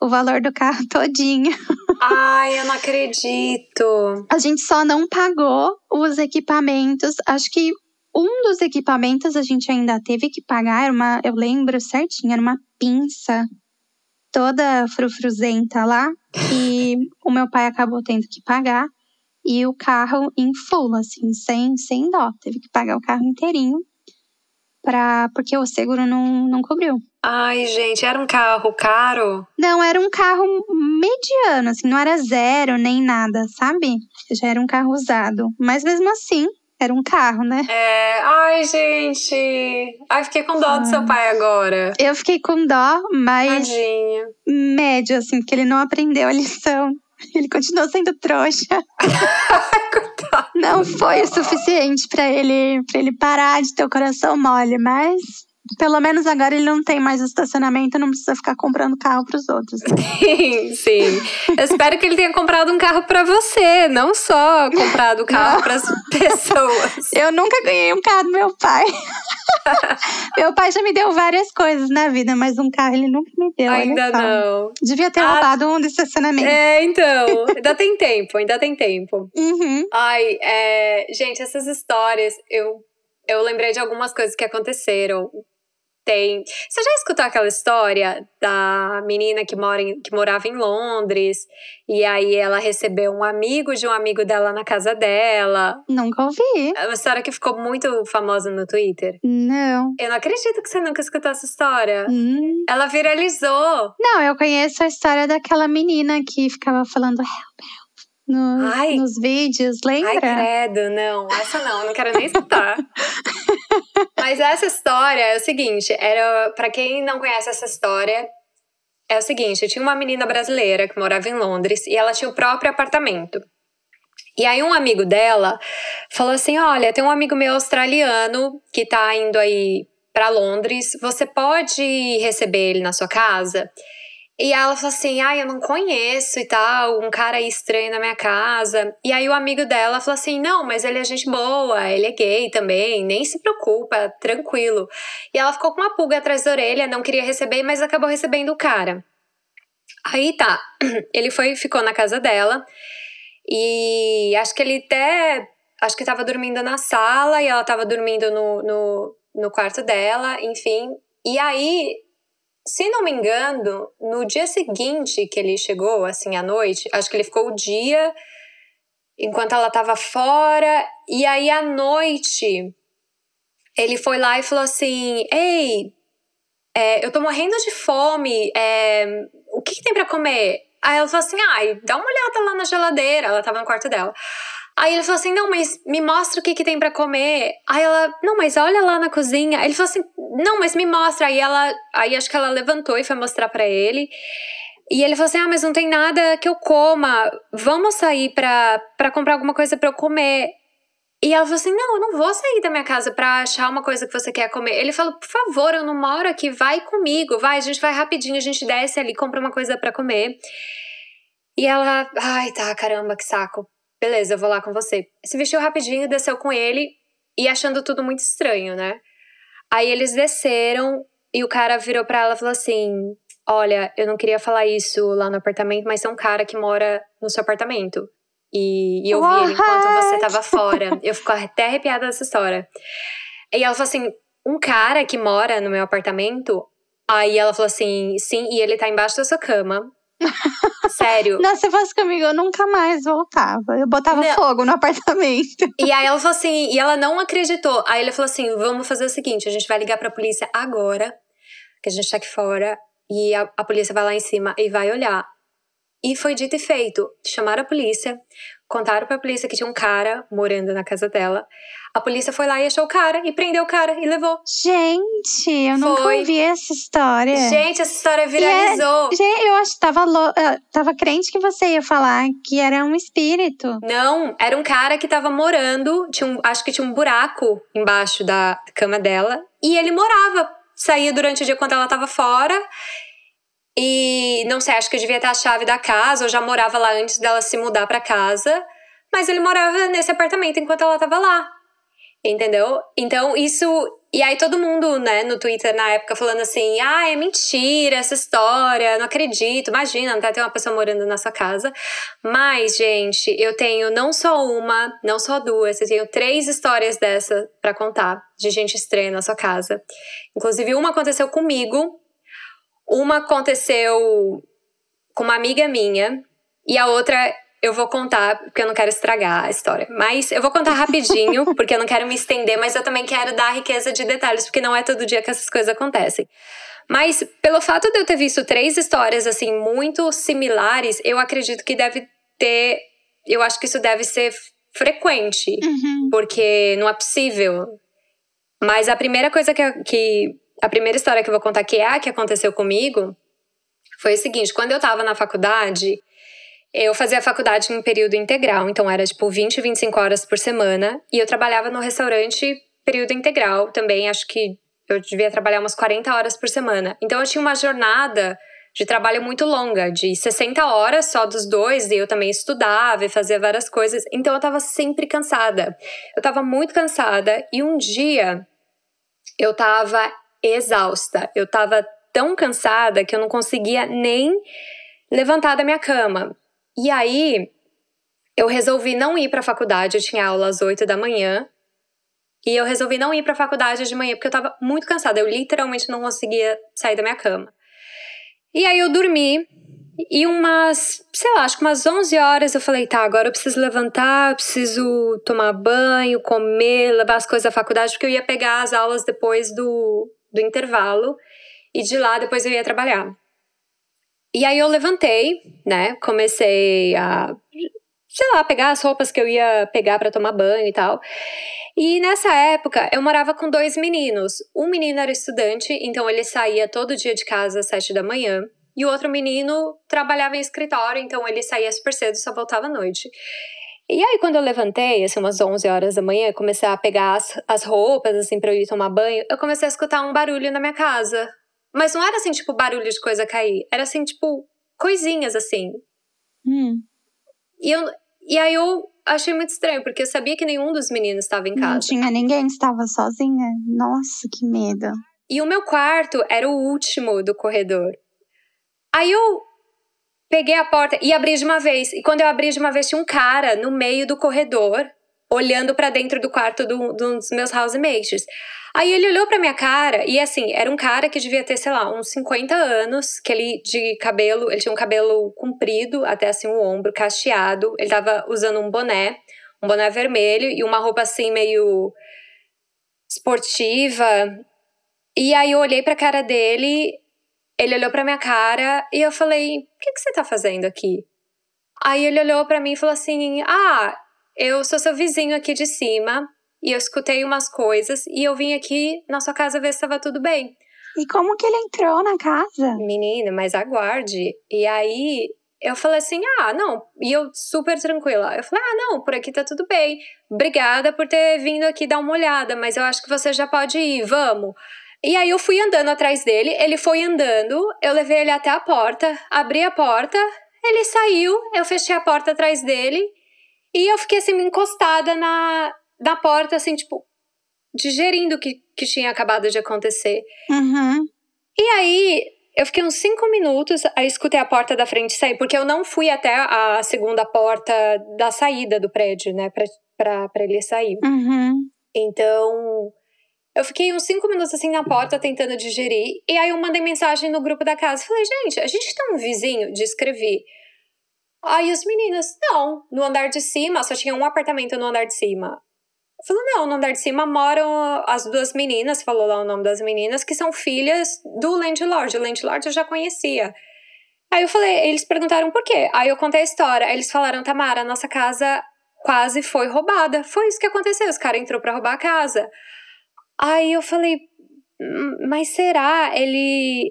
o, o valor do carro todinho. Ai, eu não acredito. A gente só não pagou os equipamentos. Acho que um dos equipamentos a gente ainda teve que pagar. Era uma, eu lembro certinho, era uma pinça toda frufruzenta lá. E o meu pai acabou tendo que pagar. E o carro em full, assim, sem, sem dó. Teve que pagar o carro inteirinho. Pra, porque o seguro não, não cobriu. Ai, gente, era um carro caro? Não, era um carro mediano, assim, não era zero nem nada, sabe? Já era um carro usado. Mas mesmo assim, era um carro, né? É. Ai, gente. Ai, fiquei com dó do seu pai agora. Eu fiquei com dó, mas Tadinho. médio, assim, porque ele não aprendeu a lição. Ele continuou sendo trouxa. Não foi o suficiente pra ele, pra ele parar de ter o coração mole, mas pelo menos agora ele não tem mais estacionamento, não precisa ficar comprando carro para os outros. Sim, sim. Eu espero que ele tenha comprado um carro para você, não só comprado carro para as pessoas. Eu nunca ganhei um carro do meu pai. meu pai já me deu várias coisas na vida, mas um carro ele nunca me deu. Ainda não. Devia ter ah, roubado um do estacionamento. É, então. Ainda tem tempo, ainda tem tempo. Uhum. Ai, é, gente, essas histórias, eu, eu lembrei de algumas coisas que aconteceram tem. Você já escutou aquela história da menina que, mora em, que morava em Londres e aí ela recebeu um amigo de um amigo dela na casa dela? Nunca ouvi. É uma história que ficou muito famosa no Twitter. Não. Eu não acredito que você nunca escutou essa história. Hum. Ela viralizou. Não, eu conheço a história daquela menina que ficava falando help, help. No, nos vídeos, lembra? Ai, credo, não. Essa não, eu não quero nem escutar. Mas essa história é o seguinte, era para quem não conhece essa história, é o seguinte, tinha uma menina brasileira que morava em Londres e ela tinha o próprio apartamento. E aí um amigo dela falou assim: "Olha, tem um amigo meu australiano que tá indo aí para Londres, você pode receber ele na sua casa?" E ela falou assim: ah, eu não conheço e tal, um cara estranho na minha casa. E aí o amigo dela falou assim: não, mas ele é gente boa, ele é gay também, nem se preocupa, tranquilo. E ela ficou com uma pulga atrás da orelha, não queria receber, mas acabou recebendo o cara. Aí tá, ele foi ficou na casa dela e acho que ele até. Acho que tava dormindo na sala e ela tava dormindo no, no, no quarto dela, enfim. E aí se não me engano, no dia seguinte que ele chegou, assim, à noite, acho que ele ficou o dia enquanto ela estava fora, e aí à noite ele foi lá e falou assim: Ei, é, eu tô morrendo de fome, é, o que, que tem para comer? Aí ela falou assim: Ai, dá uma olhada lá na geladeira. Ela tava no quarto dela. Aí ele falou assim: não, mas me mostra o que, que tem para comer. Aí ela, não, mas olha lá na cozinha. Aí ele falou assim: não, mas me mostra. Aí ela, aí acho que ela levantou e foi mostrar para ele. E ele falou assim: ah, mas não tem nada que eu coma. Vamos sair pra, pra comprar alguma coisa para eu comer. E ela falou assim: não, eu não vou sair da minha casa pra achar uma coisa que você quer comer. Ele falou: por favor, eu não moro aqui, vai comigo, vai, a gente vai rapidinho, a gente desce ali, compra uma coisa para comer. E ela, ai, tá, caramba, que saco beleza, eu vou lá com você. Se vestiu rapidinho, desceu com ele e achando tudo muito estranho, né? Aí eles desceram e o cara virou pra ela e falou assim: Olha, eu não queria falar isso lá no apartamento, mas é um cara que mora no seu apartamento. E, e eu vi ele enquanto você tava fora. Eu fico até arrepiada dessa história. E ela falou assim: Um cara que mora no meu apartamento. Aí ela falou assim: Sim, e ele tá embaixo da sua cama. Sério. Não, se fosse comigo, eu nunca mais voltava. Eu botava não. fogo no apartamento. E aí ela falou assim, e ela não acreditou. Aí ele falou assim: vamos fazer o seguinte: a gente vai ligar pra polícia agora, que a gente tá aqui fora, e a, a polícia vai lá em cima e vai olhar. E foi dito e feito. Chamaram a polícia, contaram pra polícia que tinha um cara morando na casa dela. A polícia foi lá e achou o cara, e prendeu o cara, e levou. Gente, eu foi. nunca ouvi essa história. Gente, essa história viralizou. É, gente, eu acho que tava, lo, uh, tava crente que você ia falar que era um espírito. Não, era um cara que tava morando, tinha um, acho que tinha um buraco embaixo da cama dela, e ele morava. Saía durante o dia quando ela tava fora, e não sei, acho que eu devia ter a chave da casa, ou já morava lá antes dela se mudar para casa. Mas ele morava nesse apartamento enquanto ela tava lá. Entendeu? Então, isso. E aí, todo mundo, né, no Twitter na época falando assim: ah, é mentira essa história, não acredito, imagina, não tá ter uma pessoa morando na sua casa. Mas, gente, eu tenho não só uma, não só duas, eu tenho três histórias dessa para contar, de gente estranha na sua casa. Inclusive, uma aconteceu comigo, uma aconteceu com uma amiga minha, e a outra eu vou contar, porque eu não quero estragar a história. Mas eu vou contar rapidinho, porque eu não quero me estender, mas eu também quero dar riqueza de detalhes, porque não é todo dia que essas coisas acontecem. Mas pelo fato de eu ter visto três histórias assim muito similares, eu acredito que deve ter, eu acho que isso deve ser frequente, uhum. porque não é possível. Mas a primeira coisa que, que a primeira história que eu vou contar que é a que aconteceu comigo foi o seguinte, quando eu tava na faculdade, eu fazia faculdade em período integral, então era tipo 20, 25 horas por semana. E eu trabalhava no restaurante período integral também, acho que eu devia trabalhar umas 40 horas por semana. Então eu tinha uma jornada de trabalho muito longa, de 60 horas só dos dois, e eu também estudava e fazia várias coisas. Então eu tava sempre cansada. Eu tava muito cansada e um dia eu tava exausta. Eu tava tão cansada que eu não conseguia nem levantar da minha cama. E aí eu resolvi não ir para a faculdade, eu tinha aula às 8 da manhã. E eu resolvi não ir para a faculdade de manhã porque eu tava muito cansada, eu literalmente não conseguia sair da minha cama. E aí eu dormi. E umas, sei lá, acho que umas 11 horas eu falei, tá, agora eu preciso levantar, eu preciso tomar banho, comer, levar as coisas à faculdade, porque eu ia pegar as aulas depois do, do intervalo. E de lá depois eu ia trabalhar. E aí eu levantei, né? Comecei a, sei lá, pegar as roupas que eu ia pegar para tomar banho e tal. E nessa época eu morava com dois meninos. Um menino era estudante, então ele saía todo dia de casa às sete da manhã. E o outro menino trabalhava em escritório, então ele saía super cedo só voltava à noite. E aí, quando eu levantei, assim, umas 11 horas da manhã, comecei a pegar as, as roupas, assim, pra eu ir tomar banho, eu comecei a escutar um barulho na minha casa. Mas não era assim, tipo, barulho de coisa cair. Era assim, tipo, coisinhas assim. Hum. E, eu, e aí eu achei muito estranho, porque eu sabia que nenhum dos meninos estava em casa. Não tinha ninguém, estava sozinha. Nossa, que medo. E o meu quarto era o último do corredor. Aí eu peguei a porta e abri de uma vez. E quando eu abri de uma vez, tinha um cara no meio do corredor, olhando para dentro do quarto do, dos meus housemates. Aí ele olhou pra minha cara e assim, era um cara que devia ter, sei lá, uns 50 anos, que ele de cabelo, ele tinha um cabelo comprido até assim o ombro, cacheado. Ele tava usando um boné, um boné vermelho e uma roupa assim meio esportiva. E aí eu olhei pra cara dele, ele olhou pra minha cara e eu falei: "O que que você tá fazendo aqui?" Aí ele olhou para mim e falou assim: "Ah, eu sou seu vizinho aqui de cima e eu escutei umas coisas e eu vim aqui na sua casa ver se estava tudo bem. E como que ele entrou na casa? Menina, mas aguarde. E aí eu falei assim: ah, não. E eu super tranquila. Eu falei: ah, não, por aqui tá tudo bem. Obrigada por ter vindo aqui dar uma olhada, mas eu acho que você já pode ir, vamos. E aí eu fui andando atrás dele, ele foi andando, eu levei ele até a porta, abri a porta, ele saiu, eu fechei a porta atrás dele e eu fiquei assim encostada na, da porta, assim, tipo, digerindo o que, que tinha acabado de acontecer. Uhum. E aí, eu fiquei uns cinco minutos, aí escutei a porta da frente sair, porque eu não fui até a segunda porta da saída do prédio, né, pra, pra, pra ele sair. Uhum. Então, eu fiquei uns cinco minutos assim na porta tentando digerir, e aí eu mandei mensagem no grupo da casa. Falei, gente, a gente tem um vizinho de escrever. Aí os meninos, não, no andar de cima, só tinha um apartamento no andar de cima. Falou, não, no andar de cima moram as duas meninas, falou lá o nome das meninas, que são filhas do landlord. O landlord eu já conhecia. Aí eu falei, eles perguntaram por quê. Aí eu contei a história. Aí eles falaram, Tamara, nossa casa quase foi roubada. Foi isso que aconteceu. Os caras entrou para roubar a casa. Aí eu falei, hum, mas será? Ele.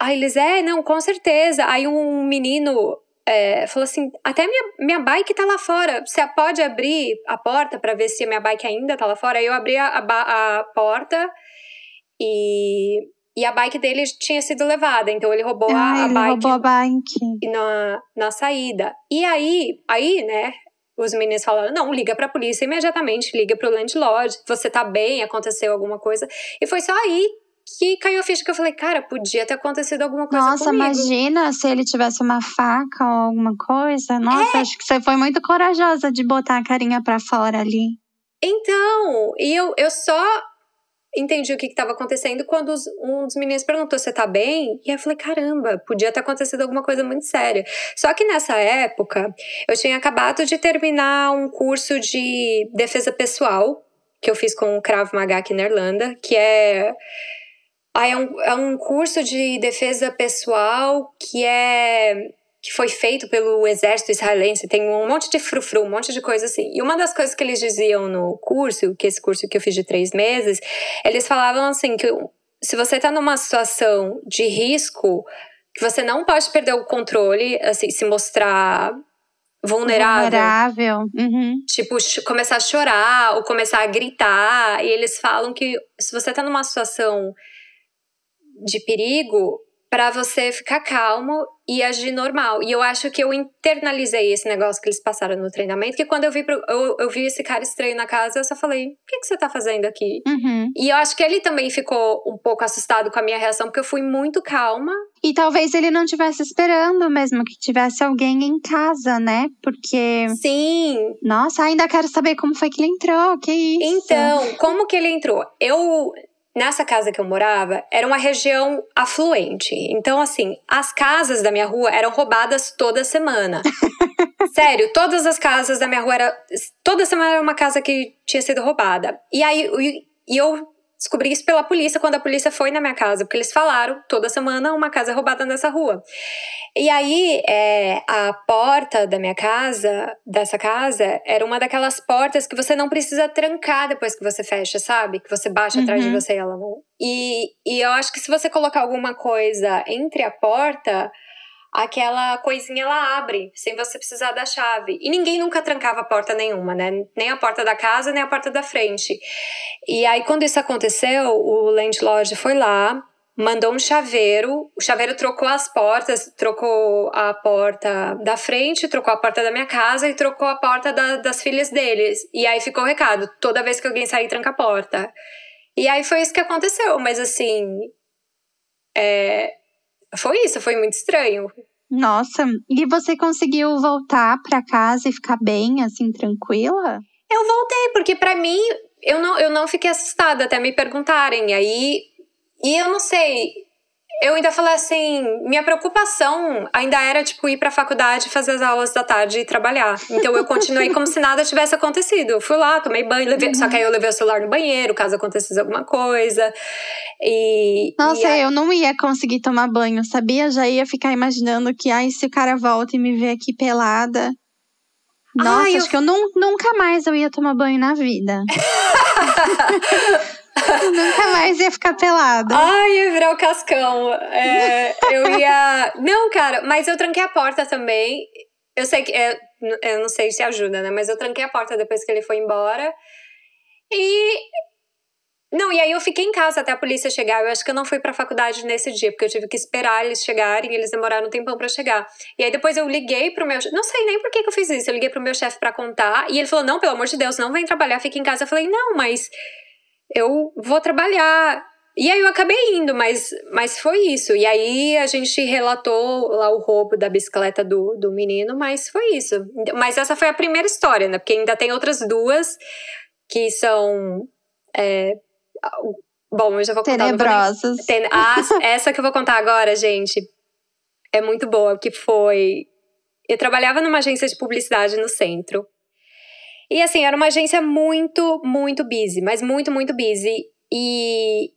Aí eles, é, não, com certeza. Aí um menino é, falou assim: até minha, minha bike tá lá fora. Você pode abrir a porta para ver se a minha bike ainda tá lá fora? Aí eu abri a, a, a porta e, e a bike dele tinha sido levada. Então ele roubou ah, a, a ele bike. roubou a bike. Na, na saída. E aí, aí, né? Os meninos falaram: não, liga pra polícia imediatamente, liga pro landlord. Você tá bem? Aconteceu alguma coisa? E foi só aí que caiu a ficha que eu falei, cara, podia ter acontecido alguma coisa Nossa, comigo. imagina se ele tivesse uma faca ou alguma coisa. Nossa, É. acho que você foi muito corajosa de botar a carinha pra fora ali. Então, e eu, eu só entendi o que estava acontecendo quando os- um dos meninos perguntou: Você tá bem? E eu falei: Caramba, podia ter acontecido alguma coisa muito séria. Só que nessa época, eu tinha acabado de terminar um curso de defesa pessoal que eu fiz com o Krav Maga aqui na Irlanda, que é. Ah, é, um, é um curso de defesa pessoal que é que foi feito pelo exército israelense, tem um monte de frufru, um monte de coisa assim. E uma das coisas que eles diziam no curso, que esse curso que eu fiz de três meses, eles falavam assim que se você tá numa situação de risco, que você não pode perder o controle, assim, se mostrar vulnerável. Vulnerável. Uhum. Tipo, começar a chorar ou começar a gritar. E eles falam que se você tá numa situação de perigo, para você ficar calmo e agir normal. E eu acho que eu internalizei esse negócio que eles passaram no treinamento, que quando eu vi, pro, eu, eu vi esse cara estranho na casa, eu só falei, o que, que você tá fazendo aqui? Uhum. E eu acho que ele também ficou um pouco assustado com a minha reação, porque eu fui muito calma. E talvez ele não tivesse esperando mesmo que tivesse alguém em casa, né? Porque. Sim. Nossa, ainda quero saber como foi que ele entrou, que isso. Então, como que ele entrou? Eu nessa casa que eu morava, era uma região afluente. Então, assim, as casas da minha rua eram roubadas toda semana. Sério, todas as casas da minha rua era. Toda semana era uma casa que tinha sido roubada. E aí e eu descobri isso pela polícia quando a polícia foi na minha casa, porque eles falaram toda semana uma casa roubada nessa rua. E aí, é, a porta da minha casa, dessa casa, era uma daquelas portas que você não precisa trancar depois que você fecha, sabe? Que você baixa uhum. atrás de uhum. você e ela não. E, e eu acho que se você colocar alguma coisa entre a porta, aquela coisinha ela abre, sem você precisar da chave. E ninguém nunca trancava porta nenhuma, né? Nem a porta da casa, nem a porta da frente. E aí, quando isso aconteceu, o landlord foi lá, mandou um chaveiro. O chaveiro trocou as portas, trocou a porta da frente, trocou a porta da minha casa e trocou a porta da, das filhas deles. E aí ficou o recado: toda vez que alguém sair, tranca a porta. E aí foi isso que aconteceu, mas assim. É, foi isso, foi muito estranho. Nossa, e você conseguiu voltar para casa e ficar bem, assim, tranquila? Eu voltei, porque para mim, eu não, eu não fiquei assustada até me perguntarem. Aí e eu não sei, eu ainda falei assim, minha preocupação ainda era, tipo, ir pra faculdade, fazer as aulas da tarde e trabalhar. Então eu continuei como se nada tivesse acontecido. Eu fui lá, tomei banho, levei, uhum. só que aí eu levei o celular no banheiro, caso acontecesse alguma coisa. E. Nossa, e eu não ia conseguir tomar banho, sabia? Já ia ficar imaginando que, ai, se o cara volta e me vê aqui pelada. Nossa, ai, acho eu... que eu não, nunca mais eu ia tomar banho na vida. Nunca mais ia ficar pelada. Ai, ia virar o cascão. É, eu ia. Não, cara, mas eu tranquei a porta também. Eu sei que. É, eu não sei se ajuda, né? Mas eu tranquei a porta depois que ele foi embora. E. Não, e aí eu fiquei em casa até a polícia chegar. Eu acho que eu não fui pra faculdade nesse dia, porque eu tive que esperar eles chegarem e eles demoraram um tempão pra chegar. E aí depois eu liguei pro meu. Não sei nem por que, que eu fiz isso. Eu liguei pro meu chefe pra contar. E ele falou: não, pelo amor de Deus, não vem trabalhar, fica em casa. Eu falei: não, mas eu vou trabalhar. E aí eu acabei indo, mas, mas foi isso. E aí a gente relatou lá o roubo da bicicleta do, do menino, mas foi isso. Mas essa foi a primeira história, né? Porque ainda tem outras duas que são. É, bom, eu já vou contar. Tenebrosas. Ten... Ah, essa que eu vou contar agora, gente, é muito boa, que foi. Eu trabalhava numa agência de publicidade no centro. E assim, era uma agência muito, muito busy, mas muito, muito busy. E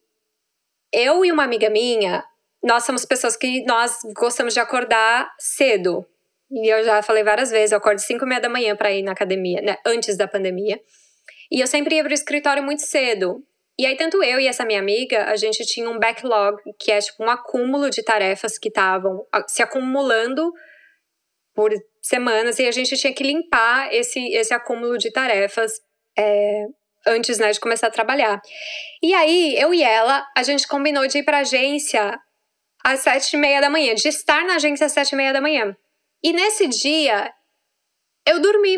eu e uma amiga minha, nós somos pessoas que nós gostamos de acordar cedo. E eu já falei várias vezes, eu acordo 5 e meia da manhã para ir na academia, né, antes da pandemia. E eu sempre ia pro escritório muito cedo. E aí, tanto eu e essa minha amiga, a gente tinha um backlog, que é tipo um acúmulo de tarefas que estavam se acumulando por semanas e a gente tinha que limpar esse, esse acúmulo de tarefas é, antes né, de começar a trabalhar. E aí, eu e ela, a gente combinou de ir para a agência às sete e meia da manhã, de estar na agência às sete e meia da manhã. E nesse dia, eu dormi.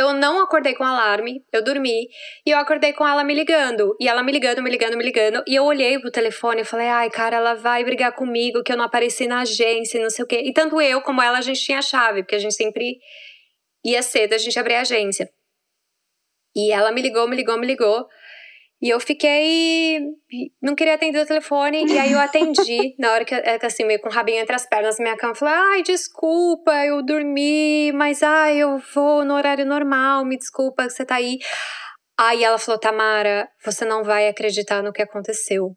Eu não acordei com alarme, eu dormi e eu acordei com ela me ligando. E ela me ligando, me ligando, me ligando. E eu olhei pro telefone e falei: ai, cara, ela vai brigar comigo que eu não apareci na agência, não sei o quê. E tanto eu como ela, a gente tinha a chave, porque a gente sempre ia cedo, a gente abria a agência. E ela me ligou, me ligou, me ligou. E eu fiquei. Não queria atender o telefone. E aí eu atendi. na hora que, assim, meio com o rabinho entre as pernas minha cama. Falei: ai, desculpa, eu dormi. Mas, ai, eu vou no horário normal. Me desculpa que você tá aí. Aí ela falou: Tamara, você não vai acreditar no que aconteceu.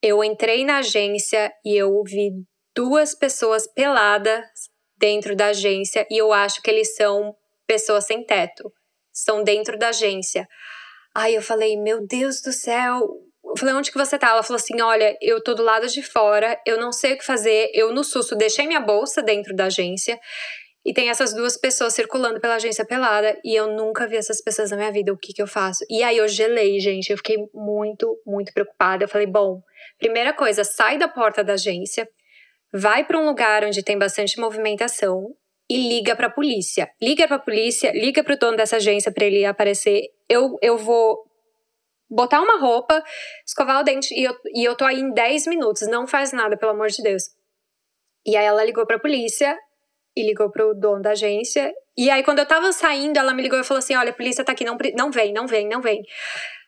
Eu entrei na agência e eu vi duas pessoas peladas dentro da agência. E eu acho que eles são pessoas sem teto. Estão dentro da agência. Aí eu falei, meu Deus do céu. Eu falei, onde que você tá? Ela falou assim: olha, eu tô do lado de fora, eu não sei o que fazer. Eu, no susto, deixei minha bolsa dentro da agência. E tem essas duas pessoas circulando pela agência pelada. E eu nunca vi essas pessoas na minha vida. O que que eu faço? E aí eu gelei, gente. Eu fiquei muito, muito preocupada. Eu falei, bom, primeira coisa, sai da porta da agência, vai para um lugar onde tem bastante movimentação e liga para a polícia. Liga para a polícia, liga para o dono dessa agência para ele aparecer. Eu, eu vou botar uma roupa, escovar o dente e eu, e eu tô aí em 10 minutos. Não faz nada, pelo amor de Deus. E aí ela ligou para a polícia e ligou pro dono da agência. E aí, quando eu tava saindo, ela me ligou e falou assim: Olha, a polícia tá aqui, não, não vem, não vem, não vem.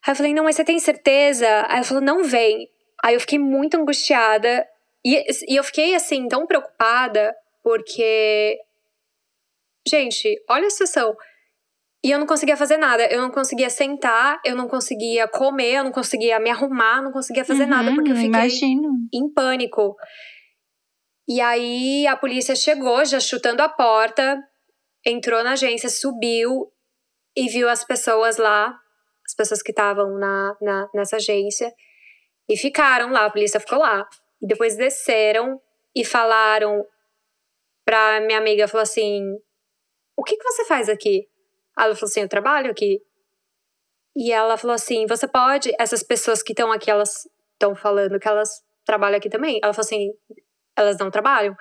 Aí eu falei: Não, mas você tem certeza? Aí ela falou: Não vem. Aí eu fiquei muito angustiada. E, e eu fiquei assim, tão preocupada, porque. Gente, olha a situação. E eu não conseguia fazer nada. Eu não conseguia sentar, eu não conseguia comer, eu não conseguia me arrumar, não conseguia fazer uhum, nada, porque eu fiquei imagino. em pânico. E aí a polícia chegou, já chutando a porta, entrou na agência, subiu e viu as pessoas lá, as pessoas que estavam na, na, nessa agência, e ficaram lá, a polícia ficou lá. E depois desceram e falaram pra minha amiga, falou assim, o que, que você faz aqui? Ela falou assim, eu trabalho aqui. E ela falou assim, você pode, essas pessoas que estão aqui, elas estão falando que elas trabalham aqui também. Ela falou assim, elas não trabalham.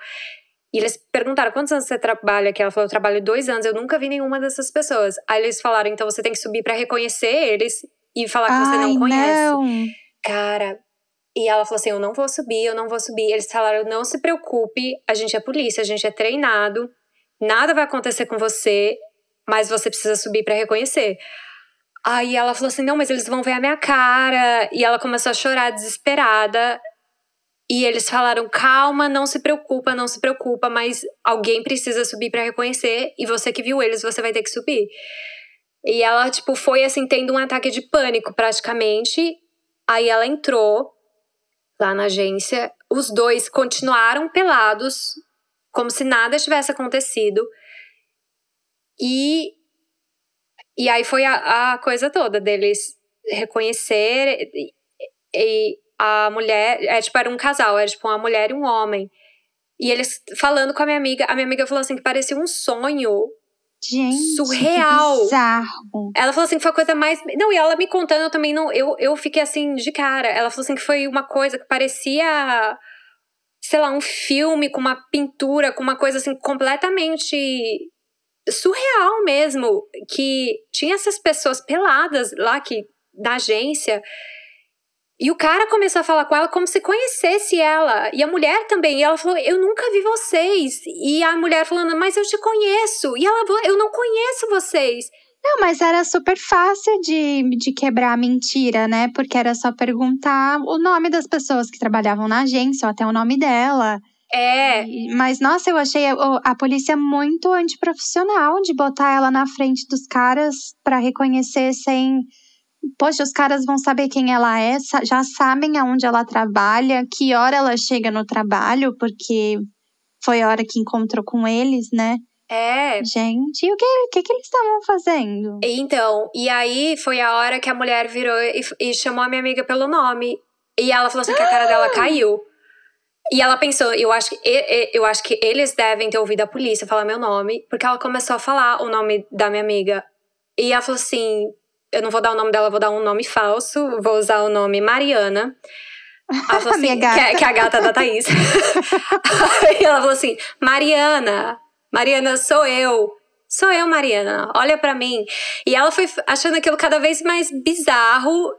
E eles perguntaram quantos anos você trabalha aqui? Ela falou, eu trabalho dois anos, eu nunca vi nenhuma dessas pessoas. Aí eles falaram, então você tem que subir para reconhecer eles e falar que Ai, você não conhece. Não. Cara, e ela falou assim: eu não vou subir, eu não vou subir. Eles falaram: não se preocupe, a gente é polícia, a gente é treinado, nada vai acontecer com você, mas você precisa subir para reconhecer. Aí ela falou assim: não, mas eles vão ver a minha cara. E ela começou a chorar desesperada. E eles falaram: calma, não se preocupa, não se preocupa, mas alguém precisa subir para reconhecer e você que viu eles, você vai ter que subir. E ela, tipo, foi assim, tendo um ataque de pânico praticamente. Aí ela entrou lá na agência, os dois continuaram pelados, como se nada tivesse acontecido. E, e aí foi a, a coisa toda deles reconhecer e, e a mulher, é tipo, era um casal, era tipo uma mulher e um homem. E eles falando com a minha amiga, a minha amiga falou assim que parecia um sonho. Gente, surreal. Bizarro. Ela falou assim que foi a coisa mais. Não, e ela me contando, eu também não. Eu, eu fiquei assim de cara. Ela falou assim que foi uma coisa que parecia. Sei lá, um filme com uma pintura, com uma coisa assim completamente surreal mesmo. Que tinha essas pessoas peladas lá que da agência e o cara começou a falar com ela como se conhecesse ela. E a mulher também. E ela falou: Eu nunca vi vocês. E a mulher falando: Mas eu te conheço. E ela Eu não conheço vocês. Não, mas era super fácil de, de quebrar a mentira, né? Porque era só perguntar o nome das pessoas que trabalhavam na agência, ou até o nome dela. É. Mas, nossa, eu achei a, a polícia muito antiprofissional de botar ela na frente dos caras para reconhecer sem Poxa, os caras vão saber quem ela é, já sabem aonde ela trabalha, que hora ela chega no trabalho, porque foi a hora que encontrou com eles, né? É. Gente, e o que, que, que eles estavam fazendo? Então, e aí foi a hora que a mulher virou e, e chamou a minha amiga pelo nome. E ela falou assim que a cara dela caiu. E ela pensou, eu acho, que, eu acho que eles devem ter ouvido a polícia falar meu nome, porque ela começou a falar o nome da minha amiga. E ela falou assim: eu não vou dar o nome dela, vou dar um nome falso, vou usar o nome Mariana. Ela falou assim, que, é, que, é a gata da Thaís. Aí ela falou assim: Mariana, Mariana, sou eu. Sou eu, Mariana, olha para mim. E ela foi achando aquilo cada vez mais bizarro,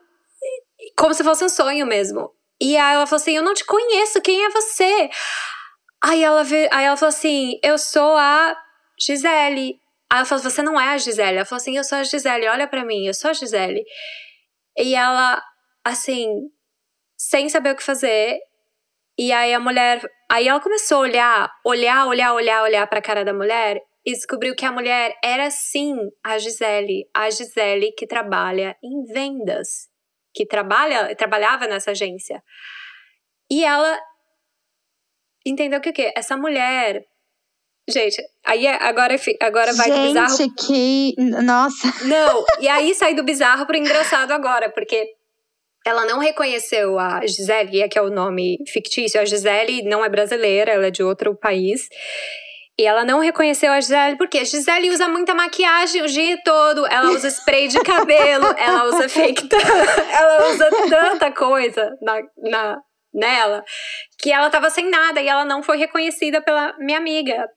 como se fosse um sonho mesmo. E aí ela falou assim: Eu não te conheço, quem é você? Aí ela, aí ela falou assim: Eu sou a Gisele. Aí ela falou: Você não é a Gisele. Ela falou assim: Eu sou a Gisele, olha para mim, eu sou a Gisele. E ela, assim, sem saber o que fazer. E aí a mulher. Aí ela começou a olhar, olhar, olhar, olhar, olhar pra cara da mulher e descobriu que a mulher era sim a Gisele. A Gisele que trabalha em vendas. Que trabalha, trabalhava nessa agência. E ela entendeu que o quê? Essa mulher Gente, aí é, agora, agora vai Gente, do bizarro. Que. Nossa. Não, e aí sai do bizarro pro engraçado agora, porque ela não reconheceu a Gisele, que é o nome fictício. A Gisele não é brasileira, ela é de outro país. E ela não reconheceu a Gisele porque a Gisele usa muita maquiagem o dia todo. Ela usa spray de cabelo, ela usa fake tan, ela usa tanta coisa na, na, nela que ela tava sem nada e ela não foi reconhecida pela minha amiga.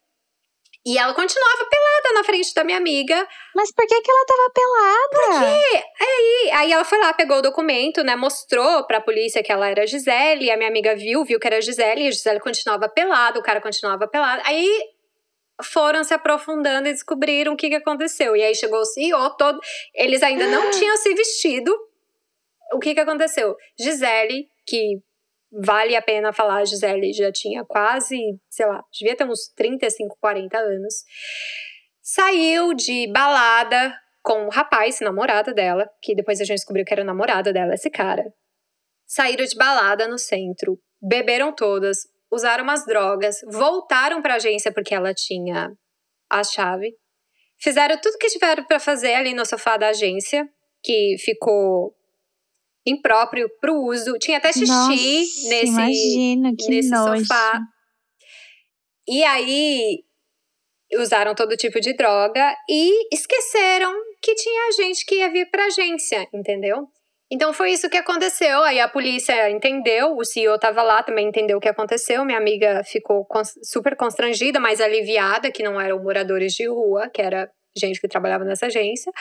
E ela continuava pelada na frente da minha amiga. Mas por que, que ela tava pelada? Porque aí, aí ela foi lá, pegou o documento, né? Mostrou pra polícia que ela era Gisele. E a minha amiga viu, viu que era Gisele. E a Gisele continuava pelada, o cara continuava pelado. Aí foram se aprofundando e descobriram o que, que aconteceu. E aí chegou o CEO todo. Eles ainda não tinham se vestido. O que, que aconteceu? Gisele, que vale a pena falar, a Gisele já tinha quase, sei lá, devia ter uns 35, 40 anos. Saiu de balada com o rapaz, namorado dela, que depois a gente descobriu que era o namorado dela, esse cara. Saíram de balada no centro, beberam todas, usaram umas drogas, voltaram para a agência porque ela tinha a chave. Fizeram tudo que tiveram para fazer ali no sofá da agência, que ficou impróprio para o uso. Tinha até xixi Nossa, nesse, imagina, que nesse nojo. sofá. E aí usaram todo tipo de droga e esqueceram que tinha gente que ia vir para agência, entendeu? Então foi isso que aconteceu. Aí a polícia entendeu, o CEO estava lá, também entendeu o que aconteceu. Minha amiga ficou super constrangida, mas aliviada que não eram moradores de rua, que era gente que trabalhava nessa agência.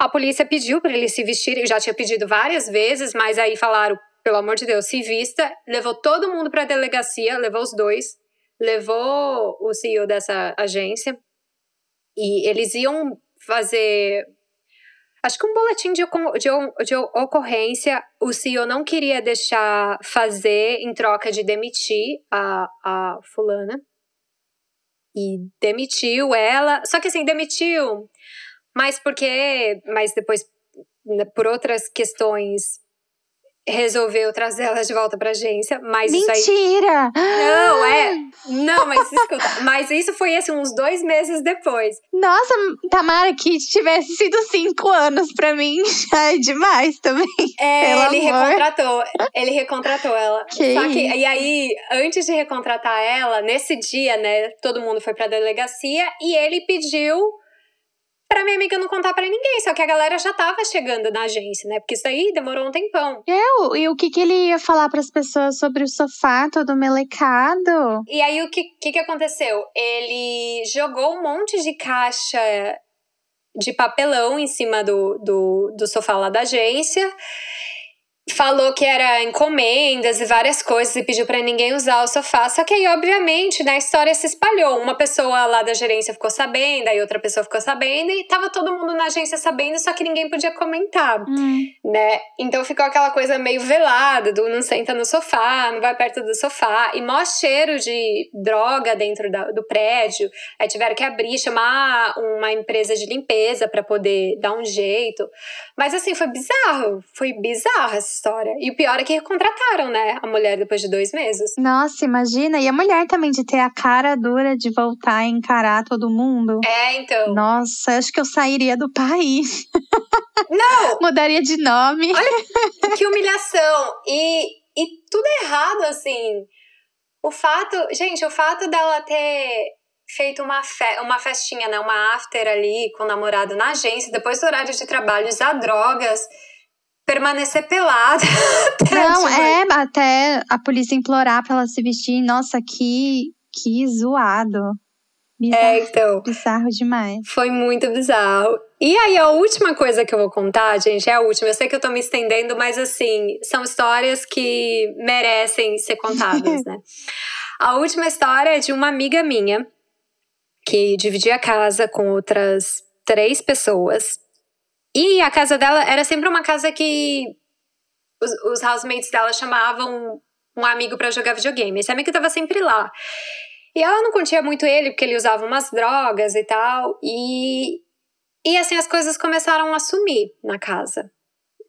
A polícia pediu para eles se vestirem, já tinha pedido várias vezes, mas aí falaram, pelo amor de Deus, se vista. Levou todo mundo para a delegacia, levou os dois, levou o CEO dessa agência e eles iam fazer Acho que um boletim de, de, de ocorrência o CEO não queria deixar fazer em troca de demitir a, a fulana. E demitiu ela. Só que assim, demitiu, mas porque. Mas depois, né, por outras questões, resolveu trazer ela de volta pra agência. Mas isso aí. Mentira! Não, é. Não, mas escuta. Mas isso foi assim, uns dois meses depois. Nossa, Tamara, que tivesse sido cinco anos pra mim, já é demais também. É, ele amor. recontratou. Ele recontratou ela. Que Só que, e aí, antes de recontratar ela, nesse dia, né, todo mundo foi pra delegacia e ele pediu pra minha amiga não contar pra ninguém. Só que a galera já tava chegando na agência, né? Porque isso aí demorou um tempão. Eu, e o que, que ele ia falar pras pessoas sobre o sofá todo melecado? E aí, o que, que, que aconteceu? Ele jogou um monte de caixa de papelão em cima do, do, do sofá lá da agência. Falou que era encomendas e várias coisas e pediu pra ninguém usar o sofá. Só que aí, obviamente, né, a história se espalhou. Uma pessoa lá da gerência ficou sabendo, aí outra pessoa ficou sabendo, e tava todo mundo na agência sabendo, só que ninguém podia comentar Hum. né? Então ficou aquela coisa meio velada, do não senta no sofá, não vai perto do sofá, e mó cheiro de droga dentro da- do prédio. Aí tiveram que abrir, chamar uma empresa de limpeza para poder dar um jeito. Mas assim, foi bizarro, foi bizarra essa história. E o pior é que contrataram, né, a mulher depois de dois meses. Nossa, imagina. E a mulher também de ter a cara dura de voltar e encarar todo mundo. É, então. Nossa, acho que eu sairia do país. Não, Mudaria de nome. que humilhação! E, e tudo errado, assim. O fato, gente, o fato dela ter feito uma, fe uma festinha, né? Uma after ali com o namorado na agência, depois do horário de trabalho, usar drogas, permanecer pelada. Não, é até a polícia implorar pra ela se vestir. Nossa, que, que zoado. Bizarro, É, então. bizarro demais. Foi muito bizarro. E aí, a última coisa que eu vou contar, gente, é a última. Eu sei que eu tô me estendendo, mas assim, são histórias que merecem ser contadas, né? A última história é de uma amiga minha que dividia a casa com outras três pessoas. E a casa dela era sempre uma casa que os, os housemates dela chamavam um amigo pra jogar videogame. Esse amigo tava sempre lá. E ela não curtia muito ele, porque ele usava umas drogas e tal. E, e assim, as coisas começaram a sumir na casa.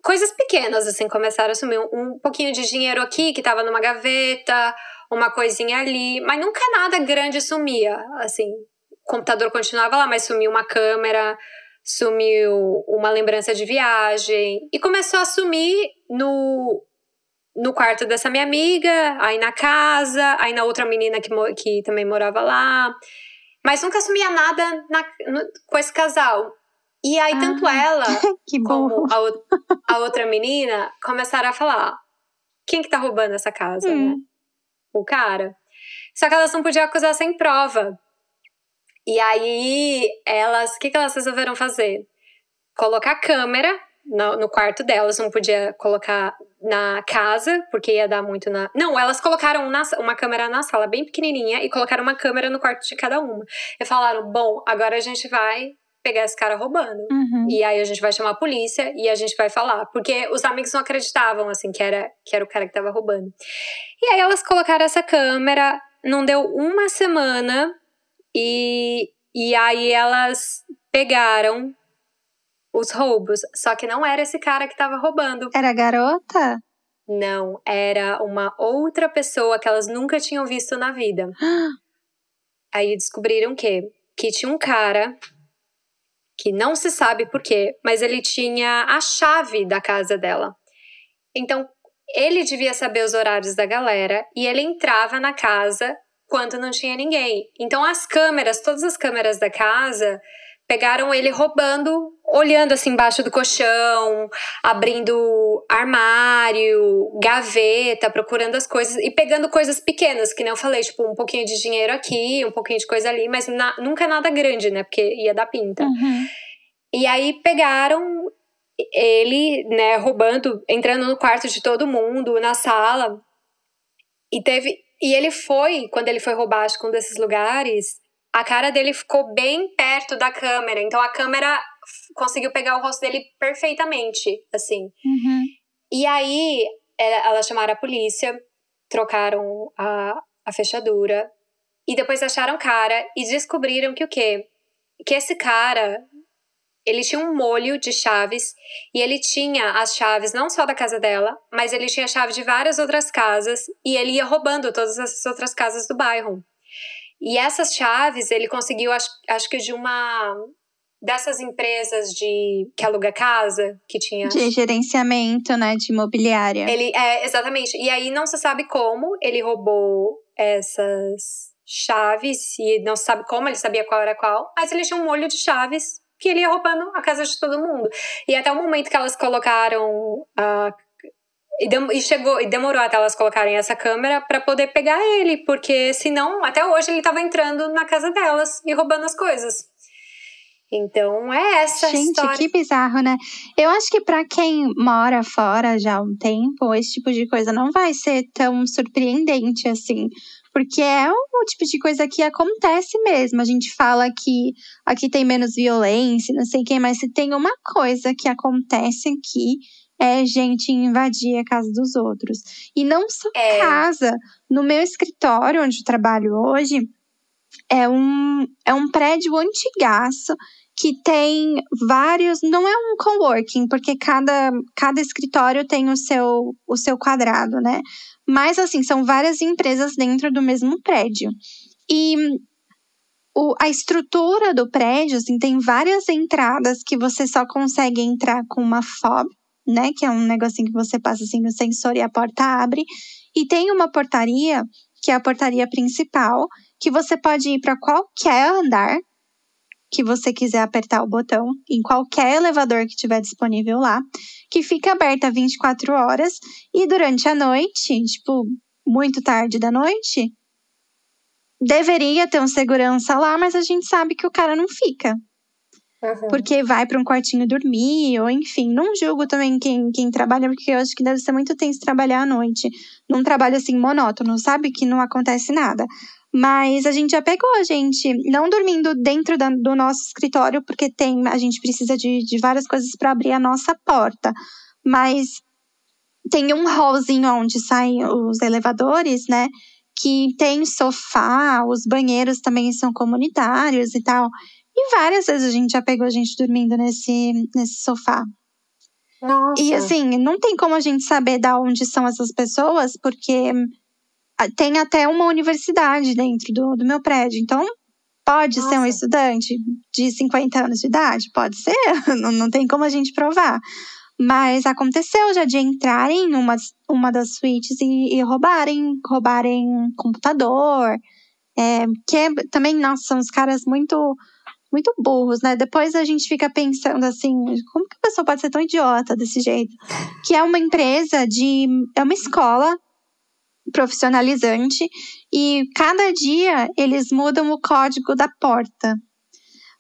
Coisas pequenas, assim, começaram a sumir. Um, um pouquinho de dinheiro aqui, que tava numa gaveta, uma coisinha ali. Mas nunca nada grande sumia, assim. O computador continuava lá, mas sumiu uma câmera, sumiu uma lembrança de viagem. E começou a sumir no, no quarto dessa minha amiga, aí na casa, aí na outra menina que, que também morava lá. Mas nunca assumia nada na, no, com esse casal. E aí, ah, tanto ela como a, a, outra menina começaram a falar: quem que tá roubando essa casa, hum. né? O cara. Só que elas não podiam acusar sem prova. E aí, elas, o que, que elas resolveram fazer? Colocar câmera no, no, quarto delas, não podia colocar na casa, porque ia dar muito na. Não, elas colocaram na, uma câmera na sala bem pequenininha e colocaram uma câmera no quarto de cada uma. E falaram: bom, agora a gente vai pegar esse cara roubando. Uhum. E aí a gente vai chamar a polícia e a gente vai falar. Porque os amigos não acreditavam, assim, que era, que era o cara que tava roubando. E aí elas colocaram essa câmera, não deu uma semana e, e aí elas pegaram os roubos. Só que não era esse cara que tava roubando. Era a garota? Não, era uma outra pessoa que elas nunca tinham visto na vida. aí descobriram que que tinha um cara que não se sabe por quê, mas ele tinha a chave da casa dela. Então, ele devia saber os horários da galera e ele entrava na casa quando não tinha ninguém. Então, as câmeras, todas as câmeras da casa, pegaram ele roubando, olhando assim embaixo do colchão, abrindo armário, gaveta, procurando as coisas e pegando coisas pequenas, que nem eu falei, tipo um pouquinho de dinheiro aqui, um pouquinho de coisa ali, mas na, nunca nada grande, né? Porque ia dar pinta. Uhum. E aí pegaram ele, né, roubando, entrando no quarto de todo mundo, na sala. E teve. E ele foi, quando ele foi roubar, acho que um desses lugares, a cara dele ficou bem perto da câmera. Então a câmera conseguiu pegar o rosto dele perfeitamente, assim. Uhum. E aí é, elas chamaram a polícia, trocaram a, a fechadura e depois acharam o cara e descobriram que o quê? Que esse cara ele tinha um molho de chaves e ele tinha as chaves não só da casa dela, mas ele tinha a chave de várias outras casas e ele ia roubando todas essas outras casas do bairro. E essas chaves ele conseguiu, acho, acho que de uma dessas empresas de que aluga casa, que tinha de gerenciamento, né, de imobiliária. Ele é exatamente. E aí não se sabe como ele roubou essas chaves e não se sabe como ele sabia qual era qual, mas ele tinha um molho de chaves que ele ia roubando a casa de todo mundo. E até o momento que elas colocaram a e, e, chegou e demorou até elas colocarem essa câmera para poder pegar ele, porque senão até hoje ele estava entrando na casa delas e roubando as coisas. Então é essa Gente, história. que bizarro, né? Eu acho que para quem mora fora já há um tempo, esse tipo de coisa não vai ser tão surpreendente assim. Porque é o tipo de coisa que acontece mesmo. A gente fala que aqui tem menos violência, não sei quem, mas se tem uma coisa que acontece aqui é gente invadir a casa dos outros. E não só é. casa. No meu escritório, onde eu trabalho hoje, é um, é um prédio antigaço que tem vários. Não é um coworking, porque cada, cada escritório tem o seu, o seu quadrado, né? Mas, assim, são várias empresas dentro do mesmo prédio. E o, a estrutura do prédio, assim, tem várias entradas que você só consegue entrar com uma fob né? Que é um negocinho que você passa assim no sensor e a porta abre. E tem uma portaria, que é a portaria principal, que você pode ir para qualquer andar que você quiser apertar o botão, em qualquer elevador que tiver disponível lá, que fica aberta 24 horas e durante a noite, tipo, muito tarde da noite, deveria ter um segurança lá, mas a gente sabe que o cara não fica. Uhum. Porque vai para um quartinho dormir, ou enfim. Não julgo também quem, quem trabalha, porque eu acho que deve ser muito tenso trabalhar à noite. Num trabalho assim monótono, sabe? Que não acontece nada. Mas a gente já pegou a gente não dormindo dentro da, do nosso escritório, porque tem a gente precisa de, de várias coisas para abrir a nossa porta. Mas tem um hallzinho onde saem os elevadores, né? Que tem sofá, os banheiros também são comunitários e tal. E várias vezes a gente já pegou a gente dormindo nesse, nesse sofá. Nossa. E assim, não tem como a gente saber da onde são essas pessoas, porque tem até uma universidade dentro do, do meu prédio. Então, pode Nossa. ser um estudante de 50 anos de idade? Pode ser, não, não tem como a gente provar. Mas aconteceu já de entrarem numa uma das suítes e, e roubarem, roubarem computador, É, que é, também, nossa, são uns caras muito muito burros, né? Depois a gente fica pensando assim, como que a pessoa pode ser tão idiota desse jeito? Que é uma empresa de. é uma escola profissionalizante e cada dia eles mudam o código da porta.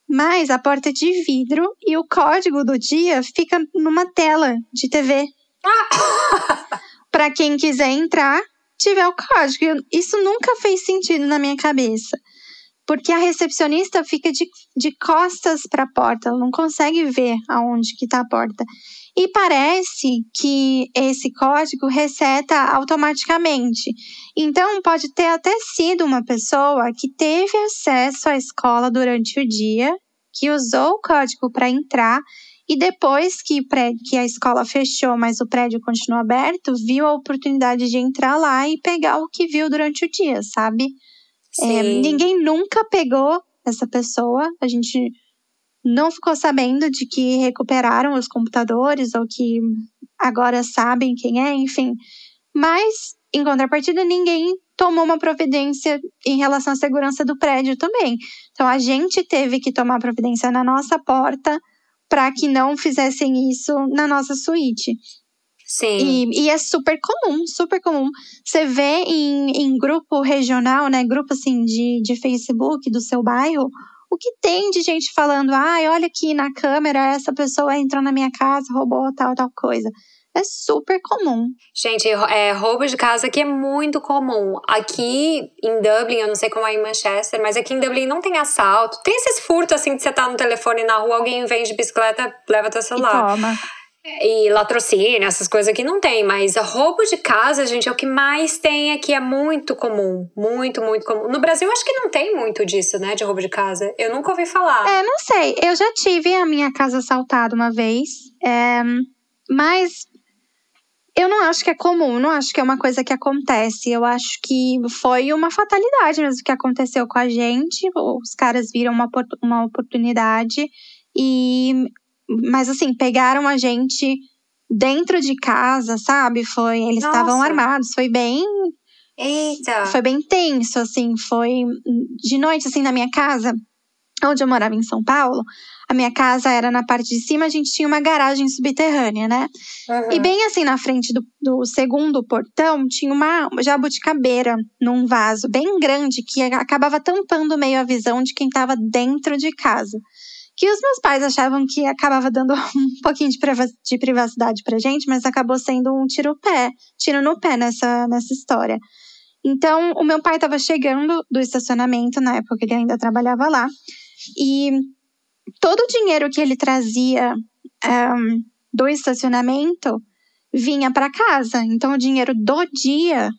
Mas a porta é de vidro e o código do dia fica numa tela de TV. Para quem quiser entrar, tiver o código. Isso nunca fez sentido na minha cabeça porque a recepcionista fica de, de costas para a porta, ela não consegue ver aonde que está a porta. E parece que esse código reseta automaticamente. Então, pode ter até sido uma pessoa que teve acesso à escola durante o dia, que usou o código para entrar e depois que, que a escola fechou, mas o prédio continuou aberto, viu a oportunidade de entrar lá e pegar o que viu durante o dia, sabe? É, ninguém nunca pegou essa pessoa. A gente não ficou sabendo de que recuperaram os computadores ou que agora sabem quem é, enfim. Mas, em contrapartida, ninguém tomou uma providência em relação à segurança do prédio também. Então, a gente teve que tomar providência na nossa porta para que não fizessem isso na nossa suíte. Sim. E, e, é super comum, super comum. Você vê em, em grupo regional, né? Grupo assim de, de Facebook do seu bairro, o que tem de gente falando, ai, olha aqui na câmera, essa pessoa entrou na minha casa, roubou tal, tal coisa. É super comum. Gente, é, roubo de casa aqui é muito comum. Aqui em Dublin, eu não sei como é em Manchester, mas aqui em Dublin não tem assalto. Tem esses furtos assim de você tá no telefone na rua, alguém vem de bicicleta, leva teu celular. E toma. E latrocínio, essas coisas aqui não tem, mas roubo de casa, gente, é o que mais tem aqui, é muito comum. Muito, muito comum. No Brasil, acho que não tem muito disso, né, de roubo de casa. Eu nunca ouvi falar. É, não sei. Eu já tive a minha casa assaltada uma vez, é, mas eu não acho que é comum, não acho que é uma coisa que acontece. Eu acho que foi uma fatalidade mesmo que aconteceu com a gente. Os caras viram uma, uma oportunidade e mas assim, pegaram a gente dentro de casa, sabe? Foi, eles estavam armados, foi bem Eita. Foi bem tenso, assim, foi de noite assim na minha casa, onde eu morava em São Paulo. A minha casa era na parte de cima, a gente tinha uma garagem subterrânea, né? Uhum. E bem assim na frente do, do segundo portão tinha uma jabuticabeira num vaso bem grande que acabava tampando meio a visão de quem estava dentro de casa que os meus pais achavam que acabava dando um pouquinho de privacidade pra gente, mas acabou sendo um tiro pé, tiro no pé nessa, nessa história. Então, o meu pai estava chegando do estacionamento, na época ele ainda trabalhava lá, e todo o dinheiro que ele trazia um, do estacionamento vinha para casa. Então, o dinheiro do dia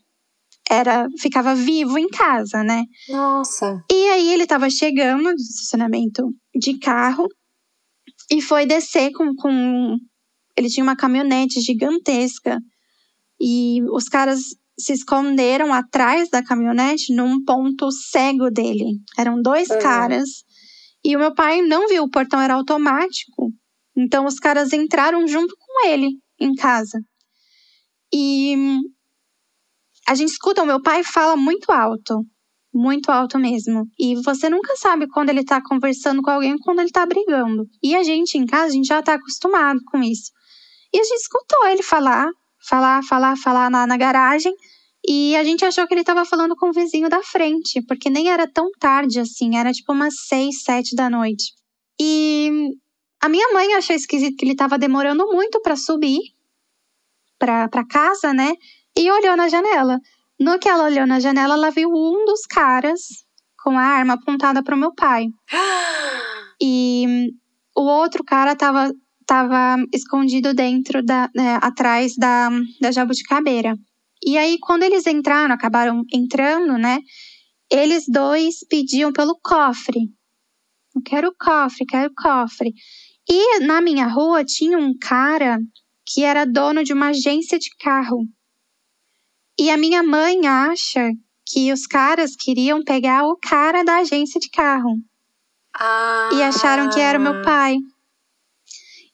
era ficava vivo em casa, né? Nossa. E aí ele estava chegando do estacionamento de carro e foi descer com, com ele tinha uma caminhonete gigantesca e os caras se esconderam atrás da caminhonete num ponto cego dele. Eram dois uhum. caras e o meu pai não viu, o portão era automático. Então os caras entraram junto com ele em casa. E a gente escuta, o meu pai fala muito alto. Muito alto mesmo. E você nunca sabe quando ele tá conversando com alguém quando ele tá brigando. E a gente em casa, a gente já tá acostumado com isso. E a gente escutou ele falar, falar, falar, falar na, na garagem. E a gente achou que ele tava falando com o vizinho da frente, porque nem era tão tarde assim, era tipo umas seis, sete da noite. E a minha mãe achou esquisito que ele tava demorando muito para subir pra casa, né? E olhou na janela. No que ela olhou na janela, ela viu um dos caras com a arma apontada para o meu pai. E o outro cara tava, tava escondido dentro da, né, atrás da, da jabuticabeira. E aí, quando eles entraram, acabaram entrando, né? Eles dois pediam pelo cofre. Eu quero o cofre, quero o cofre. E na minha rua tinha um cara que era dono de uma agência de carro. E a minha mãe acha que os caras queriam pegar o cara da agência de carro. Ah. E acharam que era o meu pai.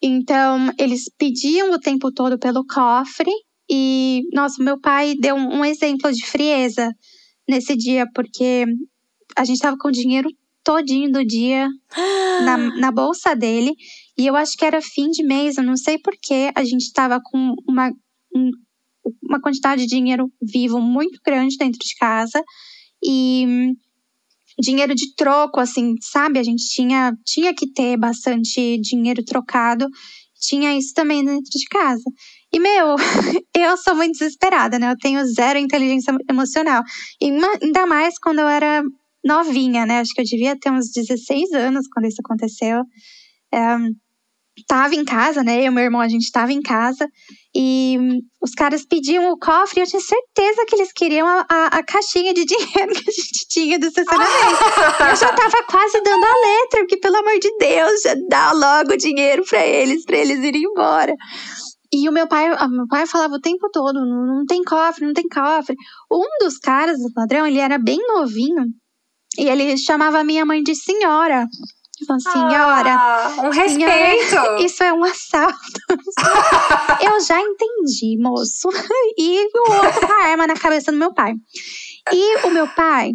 Então, eles pediam o tempo todo pelo cofre. E, nossa, meu pai deu um exemplo de frieza nesse dia, porque a gente tava com o dinheiro todinho do dia na, na bolsa dele. E eu acho que era fim de mês, eu não sei porquê. A gente tava com uma, um, uma quantidade de dinheiro vivo muito grande dentro de casa. E dinheiro de troco, assim, sabe? A gente tinha, tinha que ter bastante dinheiro trocado. Tinha isso também dentro de casa. E, meu, eu sou muito desesperada, né? Eu tenho zero inteligência emocional. E ainda mais quando eu era novinha, né? Acho que eu devia ter uns 16 anos quando isso aconteceu. É, tava em casa, né? Eu e meu irmão, a gente tava em casa. E os caras pediam o cofre e eu tinha certeza que eles queriam a, a, a caixinha de dinheiro que a gente tinha do estacionamento. eu já tava quase dando a letra, porque, pelo amor de Deus, já dá logo o dinheiro para eles, para eles irem embora. E o meu pai, o meu pai falava o tempo todo: não, não tem cofre, não tem cofre. Um dos caras do padrão, ele era bem novinho. E ele chamava a minha mãe de senhora. Falando, senhora, ah, um respeito. Senhora, isso é um assalto. eu já entendi, moço. E o outro com a arma na cabeça do meu pai. E o meu pai,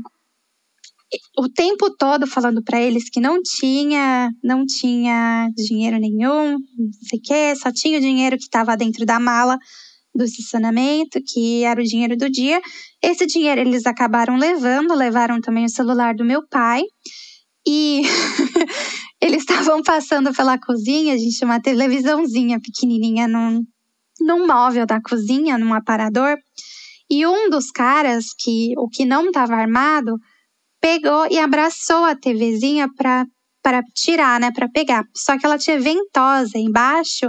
o tempo todo falando para eles que não tinha, não tinha dinheiro nenhum, não sei o quê, só tinha o dinheiro que estava dentro da mala do estacionamento, que era o dinheiro do dia. Esse dinheiro eles acabaram levando, levaram também o celular do meu pai. E eles estavam passando pela cozinha, a gente tinha uma televisãozinha pequenininha num, num móvel da cozinha, num aparador. E um dos caras, que o que não estava armado, pegou e abraçou a TVzinha para para tirar, né, para pegar. Só que ela tinha ventosa embaixo,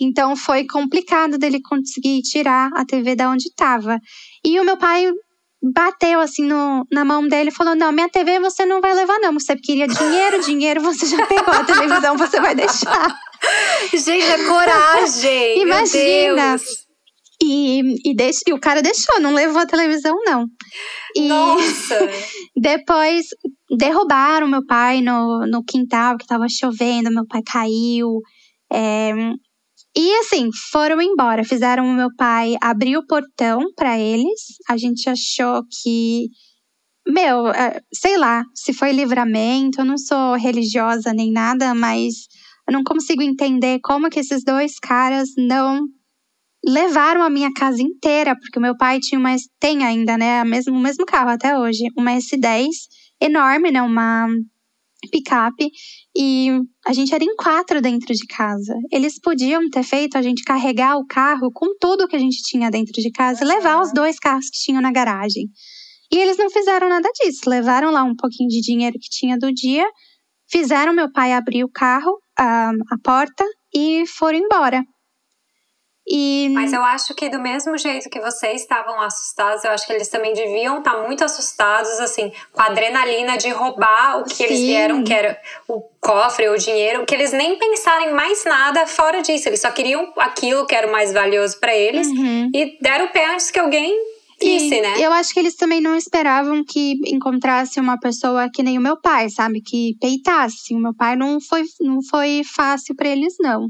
então foi complicado dele conseguir tirar a TV da onde estava. E o meu pai bateu assim no, na mão dele e falou: Não, minha TV você não vai levar, não. Você queria dinheiro, dinheiro, você já pegou a televisão, você vai deixar. Gente, é coragem! Imagina! E, e, deixe, e o cara deixou, não levou a televisão, não. E Nossa! depois derrubaram meu pai no, no quintal, que tava chovendo, meu pai caiu. É, e assim, foram embora, fizeram o meu pai abrir o portão para eles. A gente achou que meu, é, sei lá, se foi livramento, eu não sou religiosa nem nada, mas eu não consigo entender como que esses dois caras não levaram a minha casa inteira, porque o meu pai tinha uma tem ainda, né, mesmo, o mesmo carro até hoje, uma S10 enorme, né, uma picape e a gente era em quatro dentro de casa. Eles podiam ter feito a gente carregar o carro com tudo que a gente tinha dentro de casa e levar os dois carros que tinham na garagem. E eles não fizeram nada disso. Levaram lá um pouquinho de dinheiro que tinha do dia, fizeram meu pai abrir o carro, a, a porta e foram embora. E... Mas eu acho que do mesmo jeito que vocês estavam assustados, eu acho que eles também deviam estar muito assustados, assim, com a adrenalina de roubar o que Sim. eles vieram, que era o cofre, o dinheiro, que eles nem pensarem mais nada fora disso. Eles só queriam aquilo que era o mais valioso para eles uhum. e deram o pé antes que alguém visse, né? Eu acho que eles também não esperavam que encontrasse uma pessoa que nem o meu pai, sabe? Que peitasse. O meu pai não foi, não foi fácil para eles, não.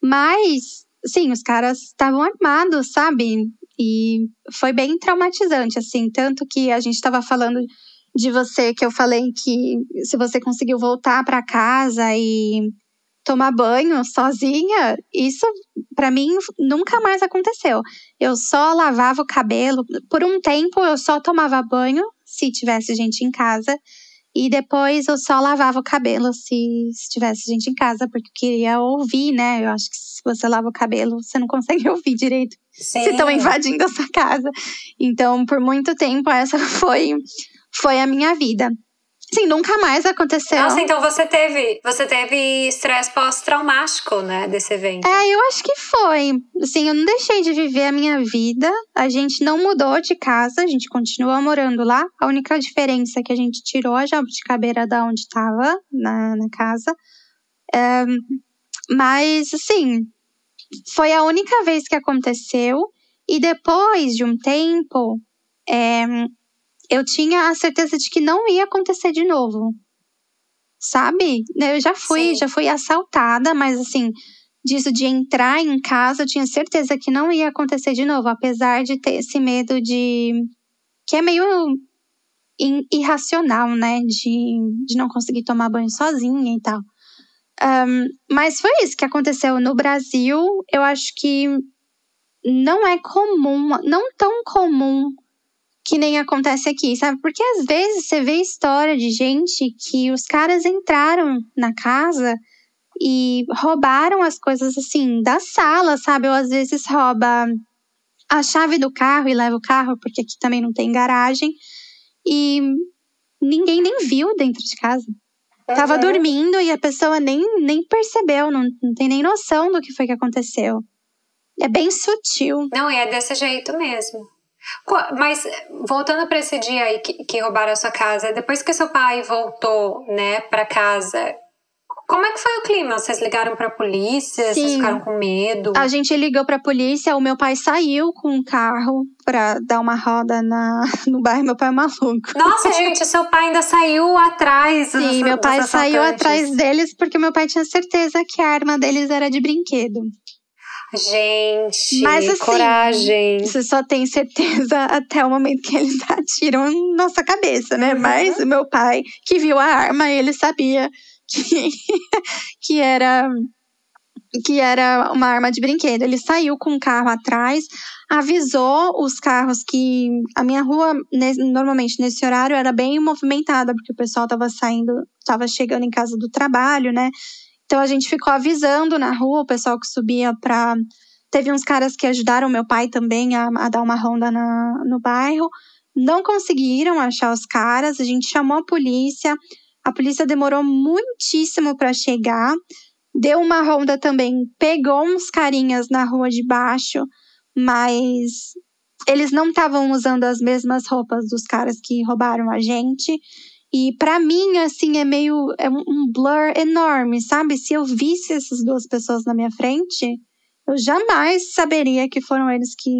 Mas sim, os caras estavam armados, sabe? E foi bem traumatizante, assim. Tanto que a gente estava falando de você, que eu falei que se você conseguiu voltar para casa e tomar banho sozinha, isso para mim nunca mais aconteceu. Eu só lavava o cabelo, por um tempo eu só tomava banho se tivesse gente em casa. E depois eu só lavava o cabelo se, se tivesse gente em casa, porque eu queria ouvir, né? Eu acho que se você lava o cabelo, você não consegue ouvir direito Sim. se estão invadindo a sua casa. Então, por muito tempo, essa foi, foi a minha vida. Sim, nunca mais aconteceu. Nossa, então você teve, você teve estresse pós-traumático, né, desse evento? É, eu acho que foi. Assim, eu não deixei de viver a minha vida. A gente não mudou de casa, a gente continua morando lá. A única diferença é que a gente tirou a jabuticabeira da onde estava na, na casa. É, mas, assim, foi a única vez que aconteceu. E depois de um tempo, é, eu tinha a certeza de que não ia acontecer de novo. Sabe? Eu já fui, Sim. já fui assaltada, mas assim, disso de entrar em casa, eu tinha certeza que não ia acontecer de novo, apesar de ter esse medo de que é meio irracional, né? De, de não conseguir tomar banho sozinha e tal. Um, mas foi isso que aconteceu no Brasil. Eu acho que não é comum, não tão comum que nem acontece aqui, sabe? Porque às vezes você vê história de gente que os caras entraram na casa e roubaram as coisas assim da sala, sabe? Ou às vezes rouba a chave do carro e leva o carro, porque aqui também não tem garagem. E ninguém nem viu dentro de casa. Uhum. Tava dormindo e a pessoa nem, nem percebeu, não, não tem nem noção do que foi que aconteceu. É bem sutil. Não, é desse jeito mesmo. Mas voltando para esse dia aí que, que roubaram a sua casa, depois que seu pai voltou, né, para casa, como é que foi o clima? Vocês ligaram pra polícia? Sim. Vocês ficaram com medo? A gente ligou pra polícia. O meu pai saiu com um carro pra dar uma roda na, no bairro. Meu pai é maluco. Nossa, gente, seu pai ainda saiu atrás. Sim, dos, meu pai saiu atrás deles porque meu pai tinha certeza que a arma deles era de brinquedo. Gente, Mas, assim, coragem. Você só tem certeza até o momento que eles atiram na nossa cabeça, né? Uhum. Mas o meu pai, que viu a arma, ele sabia que, que era que era uma arma de brinquedo. Ele saiu com o carro atrás, avisou os carros que a minha rua normalmente nesse horário era bem movimentada porque o pessoal estava saindo, estava chegando em casa do trabalho, né? Então a gente ficou avisando na rua o pessoal que subia para teve uns caras que ajudaram meu pai também a, a dar uma ronda na, no bairro. Não conseguiram achar os caras, a gente chamou a polícia, a polícia demorou muitíssimo para chegar. Deu uma ronda também, pegou uns carinhas na rua de baixo, mas eles não estavam usando as mesmas roupas dos caras que roubaram a gente. E para mim, assim, é meio é um blur enorme, sabe? Se eu visse essas duas pessoas na minha frente, eu jamais saberia que foram eles que,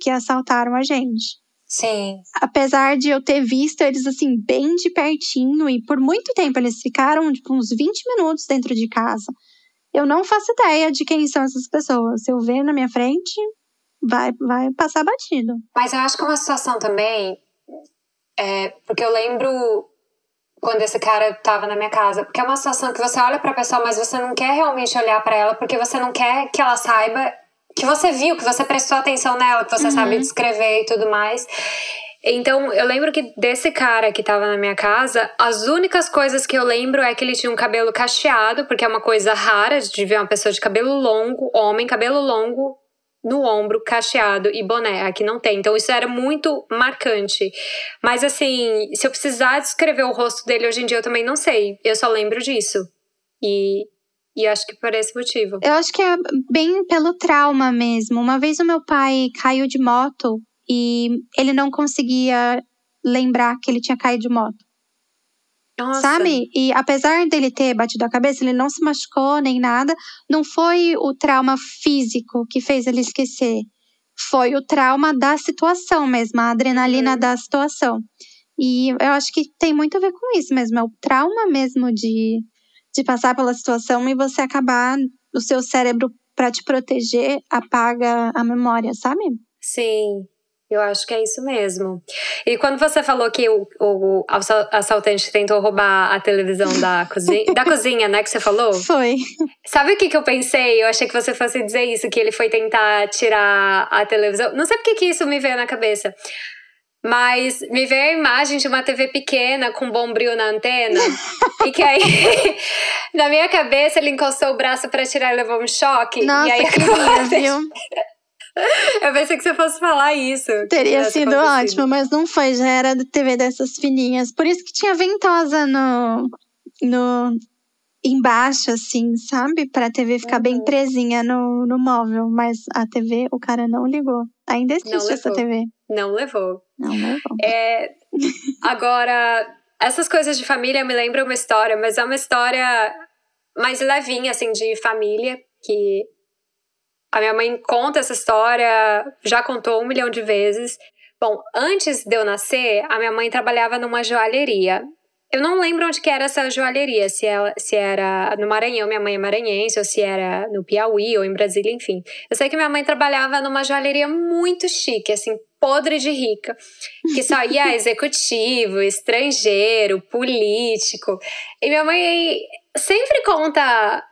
que assaltaram a gente. Sim. Apesar de eu ter visto eles assim bem de pertinho e por muito tempo eles ficaram tipo uns 20 minutos dentro de casa. Eu não faço ideia de quem são essas pessoas. Se eu ver na minha frente, vai vai passar batido. Mas eu acho que é uma situação também é, porque eu lembro quando esse cara tava na minha casa, porque é uma situação que você olha para a pessoa, mas você não quer realmente olhar para ela porque você não quer que ela saiba que você viu, que você prestou atenção nela, que você uhum. sabe descrever e tudo mais. Então, eu lembro que desse cara que tava na minha casa, as únicas coisas que eu lembro é que ele tinha um cabelo cacheado, porque é uma coisa rara de ver uma pessoa de cabelo longo, homem, cabelo longo, no ombro, cacheado e boné. Aqui não tem. Então, isso era muito marcante. Mas, assim, se eu precisar descrever o rosto dele hoje em dia, eu também não sei. Eu só lembro disso. E e acho que por esse motivo. Eu acho que é bem pelo trauma mesmo. Uma vez o meu pai caiu de moto e ele não conseguia lembrar que ele tinha caído de moto. Nossa. Sabe? E apesar dele ter batido a cabeça, ele não se machucou nem nada. Não foi o trauma físico que fez ele esquecer. Foi o trauma da situação mesmo, a adrenalina uhum. da situação. E eu acho que tem muito a ver com isso mesmo. É o trauma mesmo de de passar pela situação e você acabar, o seu cérebro, para te proteger, apaga a memória, sabe? Sim. Eu acho que é isso mesmo. E quando você falou que o, o assaltante tentou roubar a televisão da cozinha, da cozinha, né, que você falou? Foi. Sabe o que, que eu pensei? Eu achei que você fosse dizer isso, que ele foi tentar tirar a televisão. Não sei porque que isso me veio na cabeça. Mas me veio a imagem de uma TV pequena com bombril na antena. e que aí, na minha cabeça, ele encostou o braço para tirar e levou um choque. Nossa, e aí queria, viu? Eu pensei que você fosse falar isso. Teria sido ótimo, mas não foi. Já era de TV dessas fininhas. Por isso que tinha ventosa no, no embaixo, assim, sabe? Pra TV ficar uhum. bem presinha no, no móvel. Mas a TV, o cara não ligou. Ainda existe essa TV. Não levou. Não levou. É, agora, essas coisas de família me lembram uma história, mas é uma história mais levinha, assim, de família, que a minha mãe conta essa história, já contou um milhão de vezes. Bom, antes de eu nascer, a minha mãe trabalhava numa joalheria. Eu não lembro onde que era essa joalheria, se, ela, se era no Maranhão, minha mãe é maranhense, ou se era no Piauí ou em Brasília, enfim. Eu sei que minha mãe trabalhava numa joalheria muito chique, assim, podre de rica, que só ia executivo, estrangeiro, político. E minha mãe sempre conta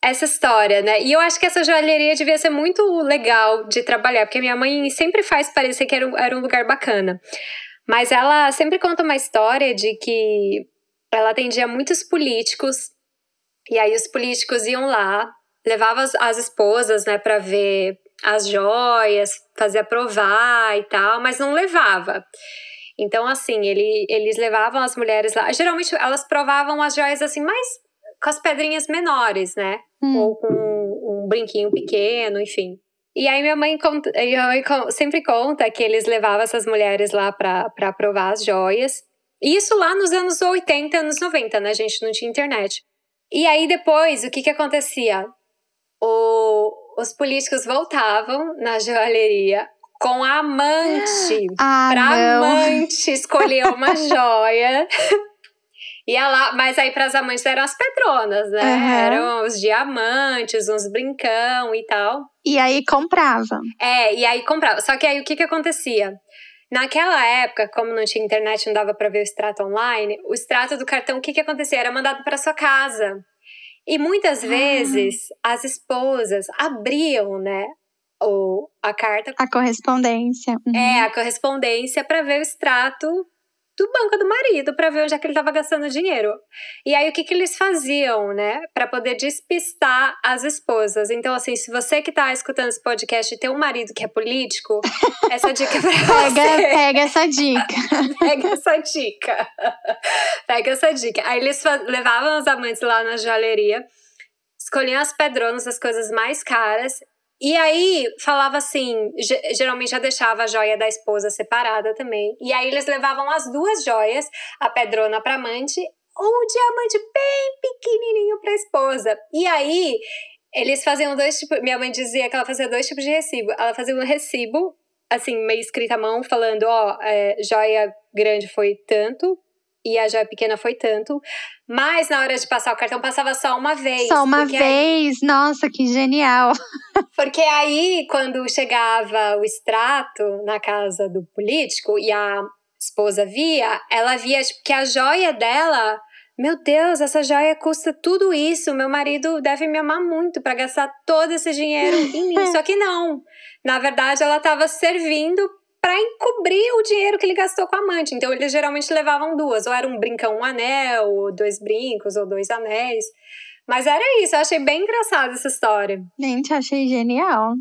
essa história, né? E eu acho que essa joalheria devia ser muito legal de trabalhar, porque minha mãe sempre faz parecer que era um, era um lugar bacana. Mas ela sempre conta uma história de que ela atendia muitos políticos, e aí os políticos iam lá, levavam as, as esposas, né, para ver as joias, fazia provar e tal, mas não levava. Então, assim, ele, eles levavam as mulheres lá. Geralmente elas provavam as joias assim, mais com as pedrinhas menores, né? Hum. Ou com um brinquinho pequeno, enfim. E aí minha mãe, conta, minha mãe sempre conta que eles levavam essas mulheres lá para provar as joias. Isso lá nos anos 80, anos 90, né, gente? Não tinha internet. E aí depois, o que que acontecia? O, os políticos voltavam na joalheria com a amante. Ah, pra não. amante escolher uma joia. Ia lá, mas aí para as amantes eram as pedronas, né? Uhum. Eram os diamantes, uns brincão e tal. E aí comprava. É, e aí comprava. Só que aí o que que acontecia? Naquela época, como não tinha internet, não dava para ver o extrato online, o extrato do cartão, o que que acontecia? Era mandado para sua casa. E muitas Ah. vezes as esposas abriam, né, o, a carta, A correspondência. Uhum. é, a correspondência para ver o extrato do banco do marido, para ver onde é que ele estava gastando dinheiro. E aí o que que eles faziam, né, para poder despistar as esposas. Então assim, se você que tá escutando esse podcast e tem um marido que é político, essa dica é para Pega, você. pega essa dica. Pega essa dica. Pega essa dica. Aí eles levavam os amantes lá na joalheria, escolhiam as pedronas, as coisas mais caras. E aí falava assim, ge- geralmente já deixava a joia da esposa separada também. E aí eles levavam as duas joias, a pedrona para amante, um diamante bem pequenininho para esposa. E aí eles faziam dois tipos. Minha mãe dizia que ela fazia dois tipos de recibo. Ela fazia um recibo assim, meio escrita à mão, falando, ó, é, joia grande foi tanto e a joia pequena foi tanto. Mas na hora de passar o cartão, passava só uma vez. Só uma porque aí- vez. Nossa, que genial. porque aí, quando chegava o extrato na casa do político e a esposa via, ela via tipo, que a joia dela. Meu Deus, essa joia custa tudo isso. Meu marido deve me amar muito para gastar todo esse dinheiro em mim. Só que não. Na verdade, ela estava servindo para encobrir o dinheiro que ele gastou com a amante. Então, eles geralmente levavam duas. Ou era um brincão, um anel, ou dois brincos, ou dois anéis. Mas era isso. Eu achei bem engraçada essa história. Gente, achei genial.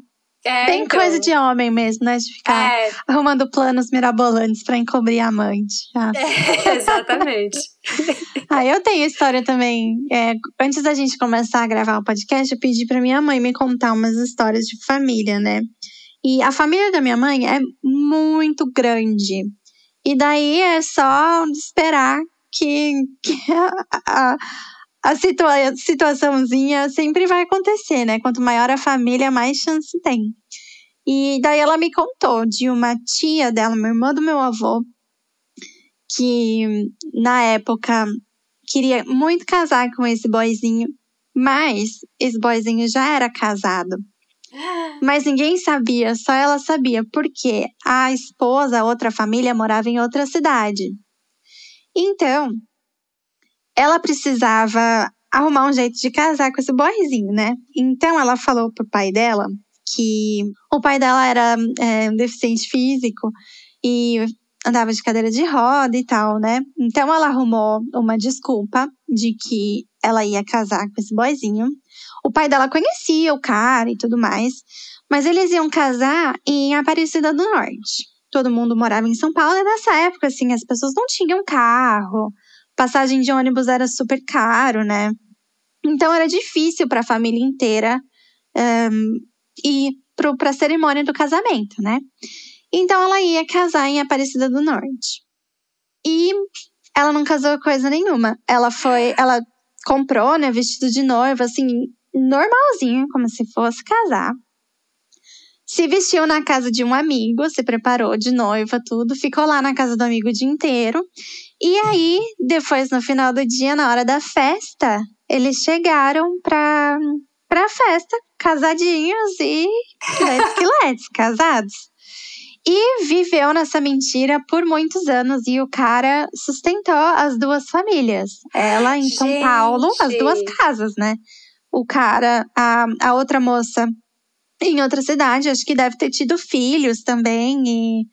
É, Bem então, coisa de homem mesmo, né? De ficar É, arrumando planos mirabolantes pra encobrir a amante. Ah. exatamente. Ah, eu tenho história também. É, antes da gente começar a gravar o podcast, eu pedi pra minha mãe me contar umas histórias de família, né? E a família da minha mãe é muito grande. E daí é só esperar que, que a, a, a situa situaçãozinha sempre vai acontecer, né? Quanto maior a família, mais chance tem. E daí ela me contou de uma tia dela, uma irmã do meu avô, que na época queria muito casar com esse boyzinho, mas esse boyzinho já era casado. Mas ninguém sabia, só ela sabia, porque a esposa, a outra família, morava em outra cidade. Então, ela precisava arrumar um jeito de casar com esse boyzinho, né? Então, ela falou pro pai dela que o pai dela era é, um deficiente físico e andava de cadeira de roda e tal, né? Então, ela arrumou uma desculpa de que ela ia casar com esse boyzinho. O pai dela conhecia o cara e tudo mais, mas eles iam casar em Aparecida do Norte. Todo mundo morava em São Paulo e nessa época, assim, as pessoas não tinham carro, passagem de ônibus era super caro, né? Então era difícil para a família inteira um, ir para a cerimônia do casamento, né? Então ela ia casar em Aparecida do Norte. E ela não casou coisa nenhuma. Ela foi, ela comprou, né, vestido de noiva, assim, normalzinho, como se fosse casar. Se vestiu na casa de um amigo, se preparou de noiva, tudo, ficou lá na casa do amigo o dia inteiro. E aí, depois, no final do dia, na hora da festa, eles chegaram pra, pra festa, casadinhos e let's que let's, casados. E viveu nessa mentira por muitos anos. E o cara sustentou as duas famílias. Ela em São. Paulo, as duas casas, né? O cara, a, a outra moça em outra cidade, acho que deve ter tido filhos também. E,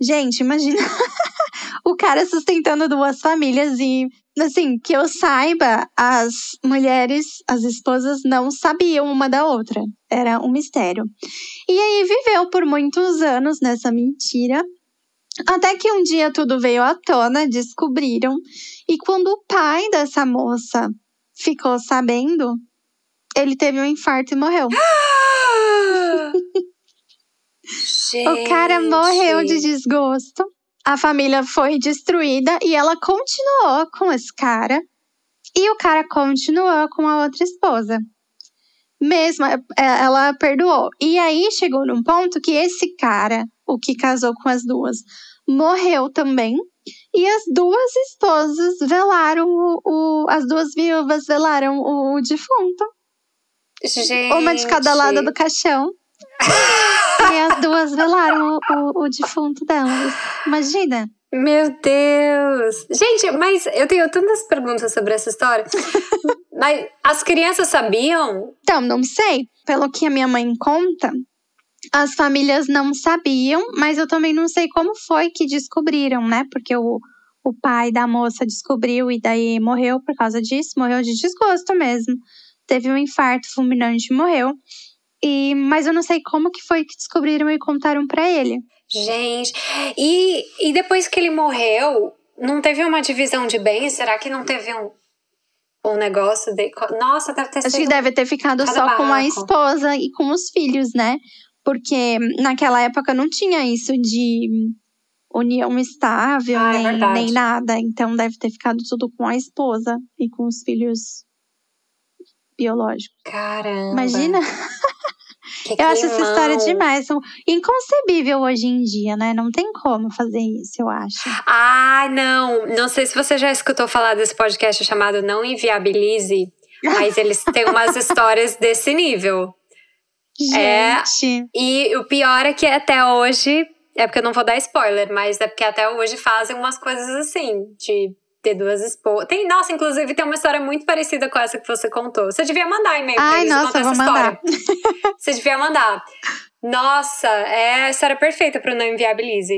gente, imagina o cara sustentando duas famílias e, assim, que eu saiba, as mulheres, as esposas não sabiam uma da outra. Era um mistério. E aí viveu por muitos anos nessa mentira. Até que um dia tudo veio à tona, descobriram. E quando o pai dessa moça ficou sabendo, ele teve um infarto e morreu. O cara morreu de desgosto. A família foi destruída e ela continuou com esse cara. E o cara continuou com a outra esposa. Mesmo, é, ela perdoou. E aí chegou num ponto que esse cara, o que casou com as duas, morreu também. E as duas esposas velaram o. o- as duas viúvas velaram o, o defunto. Gente. Uma de cada lado do caixão. e as duas velaram o, o, o defunto delas. Imagina. Meu Deus! Gente, mas eu tenho tantas perguntas sobre essa história. mas as crianças sabiam? Então, não sei. Pelo que a minha mãe conta, as famílias não sabiam, mas eu também não sei como foi que descobriram, né? Porque o, o pai da moça descobriu e daí morreu por causa disso, morreu de desgosto mesmo. Teve um infarto fulminante e morreu. E, mas eu não sei como que foi que descobriram e contaram pra ele. Gente, e, e depois que ele morreu, não teve uma divisão de bens? Será que não teve um, um negócio de. Nossa, deve ter Acho sido. que deve ter ficado só com a esposa e com os filhos, né? Porque naquela época não tinha isso de união estável, Ah, é nem, verdade. nem nada. Então deve ter ficado tudo com a esposa e com os filhos biológicos. Caramba. Imagina, que eu acho essa história demais. Inconcebível hoje em dia, né? Não tem como fazer isso, eu acho. Ai, não. Não sei se você já escutou falar desse podcast chamado Não Inviabilize, mas eles têm umas histórias desse nível. É. Gente, E o pior é que até hoje, é porque eu não vou dar spoiler, mas é porque até hoje fazem umas coisas assim, de ter duas esposas. Tem, nossa, inclusive tem uma história muito parecida com essa que você contou. Você devia mandar e-mail pra Ai, eles nossa, vou essa mandar. história. Você devia mandar. Nossa, é a história perfeita pro Não Inviabilize.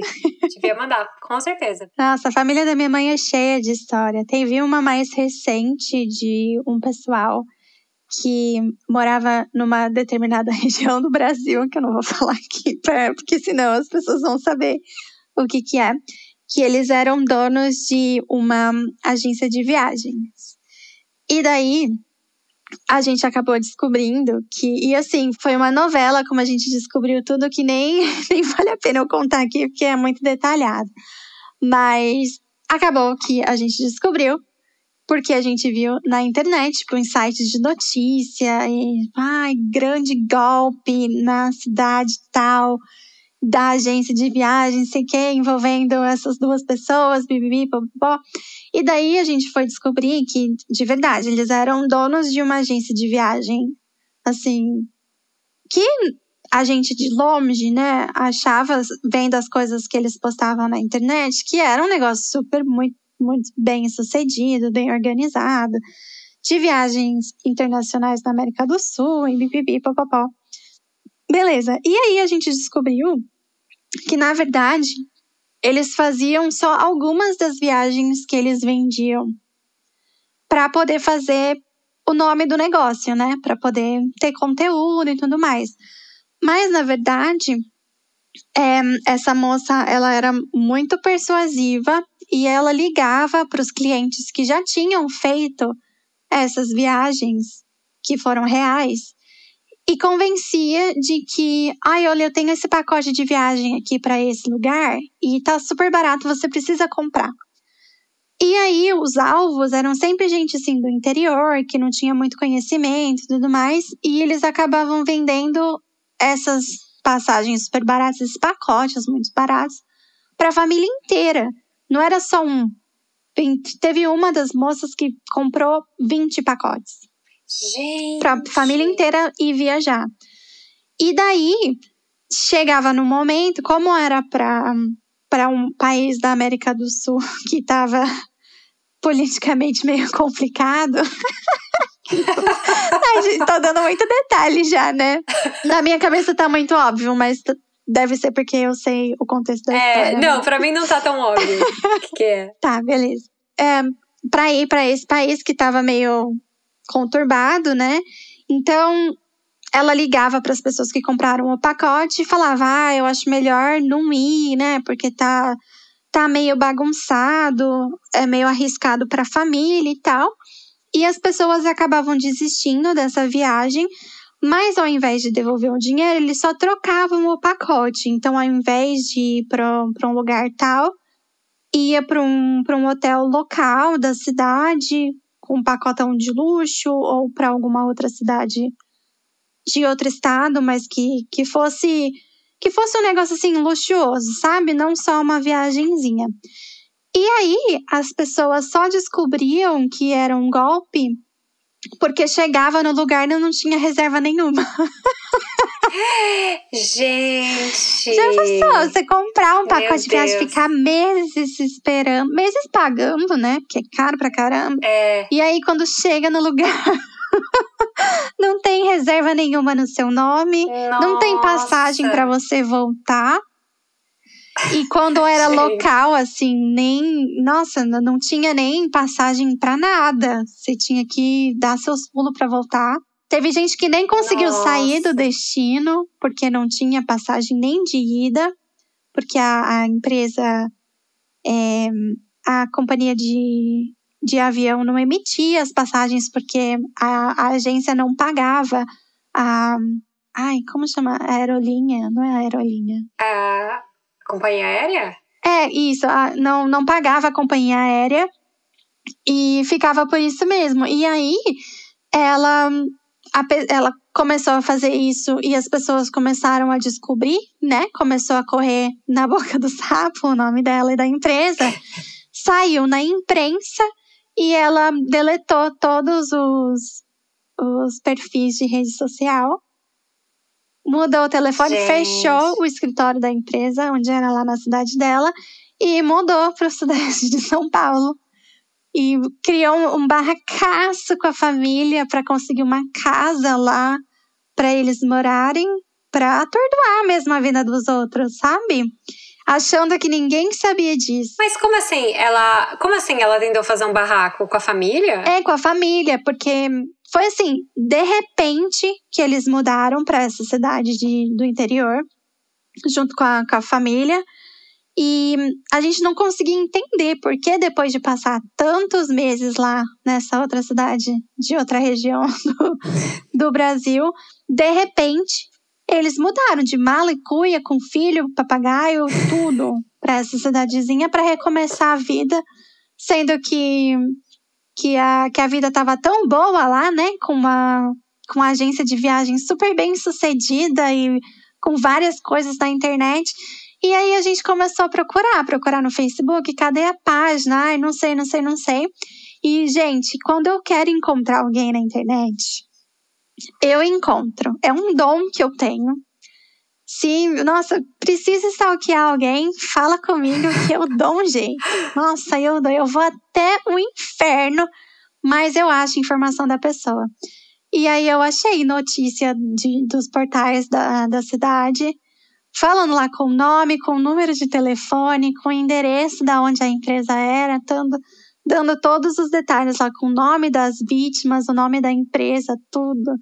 devia mandar, com certeza. Nossa, a família da minha mãe é cheia de história. Teve uma mais recente de um pessoal que morava numa determinada região do Brasil, que eu não vou falar aqui, pra- porque senão as pessoas vão saber o que que é. Que eles eram donos de uma agência de viagens. E daí, a gente acabou descobrindo que, e assim, foi uma novela, como a gente descobriu tudo, que nem, nem vale a pena eu contar aqui, porque é muito detalhado. Mas acabou que a gente descobriu, porque a gente viu na internet, tipo, em sites de notícia, e, ai, grande golpe na cidade tal, da agência de viagem, sei que, envolvendo essas duas pessoas, bibibi, popopó. E daí a gente foi descobrir que, de verdade, eles eram donos de uma agência de viagem, assim, que a gente de longe, né, achava, vendo as coisas que eles postavam na internet, que era um negócio super muito, muito bem sucedido, bem organizado, de viagens internacionais na América do Sul, e bibibi, popopó. Beleza. E aí a gente descobriu que, na verdade, eles faziam só algumas das viagens que eles vendiam para poder fazer o nome do negócio, né? Para poder ter conteúdo e tudo mais. Mas, na verdade, é, essa moça ela era muito persuasiva e ela ligava para os clientes que já tinham feito essas viagens que foram reais e convencia de que, ai, olha, eu tenho esse pacote de viagem aqui para esse lugar e tá super barato, você precisa comprar. E aí os alvos eram sempre gente assim do interior, que não tinha muito conhecimento e tudo mais, e eles acabavam vendendo essas passagens super baratas, esses pacotes muito baratos, para a família inteira. Não era só um. Teve uma das moças que comprou 20 pacotes Gente. para família inteira ir viajar. E daí, chegava no momento, como era para um país da América do Sul que estava politicamente meio complicado. Ai, gente, tô dando muito detalhe já, né? Na minha cabeça tá muito óbvio, mas deve ser porque eu sei o contexto da é, história. Né? Não, né? pra mim não tá tão óbvio que, que, é. Tá, beleza. É, pra ir para esse país que tava meio conturbado, né? Então, ela ligava para as pessoas que compraram o pacote e falava: "Ah, eu acho melhor não ir, né? Porque tá tá meio bagunçado, é meio arriscado para a família e tal". E as pessoas acabavam desistindo dessa viagem, mas ao invés de devolver o dinheiro, eles só trocavam o pacote. Então, ao invés de ir para um lugar tal, ia para um, um hotel local da cidade, com um pacotão de luxo, ou para alguma outra cidade de outro estado, mas que, que fosse que fosse um negócio assim luxuoso, sabe? Não só uma viagenzinha. E aí as pessoas só descobriam que era um golpe porque chegava no lugar e não tinha reserva nenhuma. Gente! Já pensou? Você comprar um pacote de viagem, ficar meses esperando, meses pagando, né? Porque é caro pra caramba. É. E aí, quando chega no lugar, não tem reserva nenhuma no seu nome, Nossa. não tem passagem para você voltar. E quando era local, assim, nem. Nossa, não tinha nem passagem para nada. Você tinha que dar seus pulos para voltar. Teve gente que nem conseguiu Nossa. sair do destino, porque não tinha passagem nem de ida, porque a, a empresa, é, a companhia de, de avião não emitia as passagens, porque a, a agência não pagava a. Ai, como chama? A aerolinha? Não é a aerolinha. A companhia aérea? É, isso. A, não, não pagava a companhia aérea e ficava por isso mesmo. E aí, ela a, ela começou a fazer isso e as pessoas começaram a descobrir, né? Começou a correr na boca do sapo o nome dela e da empresa. Saiu na imprensa e ela deletou todos os, os perfis de rede social. Mudou o telefone, Gente. fechou o escritório da empresa, onde era lá na cidade dela, e mudou para o sudeste de São Paulo e criou um, barracaço com a família para conseguir uma casa lá para eles morarem, para atordoar mesmo a vida dos outros, sabe? Achando que ninguém sabia disso. Mas como assim? Ela, como assim ela tentou fazer um barraco com a família? É, com a família, porque foi assim, de repente que eles mudaram para essa cidade de, do interior, junto com a, com a família. E a gente não conseguia entender por que depois de passar tantos meses lá nessa outra cidade de outra região do, do Brasil, de repente eles mudaram de mala e cuia com filho, papagaio, tudo para essa cidadezinha para recomeçar a vida, sendo que que a, que a vida estava tão boa lá, né, com uma com uma agência de viagem super bem sucedida e com várias coisas na internet e aí a gente começou a procurar, procurar no Facebook, cadê a página? Ai, não sei, não sei, não sei. E, gente, quando eu quero encontrar alguém na internet, eu encontro. É um dom que eu tenho. Se, nossa, precisa stalkear alguém, fala comigo que eu dou um jeito. Nossa, eu, eu vou até o inferno, mas eu acho informação da pessoa. E aí eu achei notícia de, dos portais da, da cidade falando lá com o nome, com o número de telefone, com o endereço da onde a empresa era, dando, dando todos os detalhes lá com o nome das vítimas, o nome da empresa, tudo.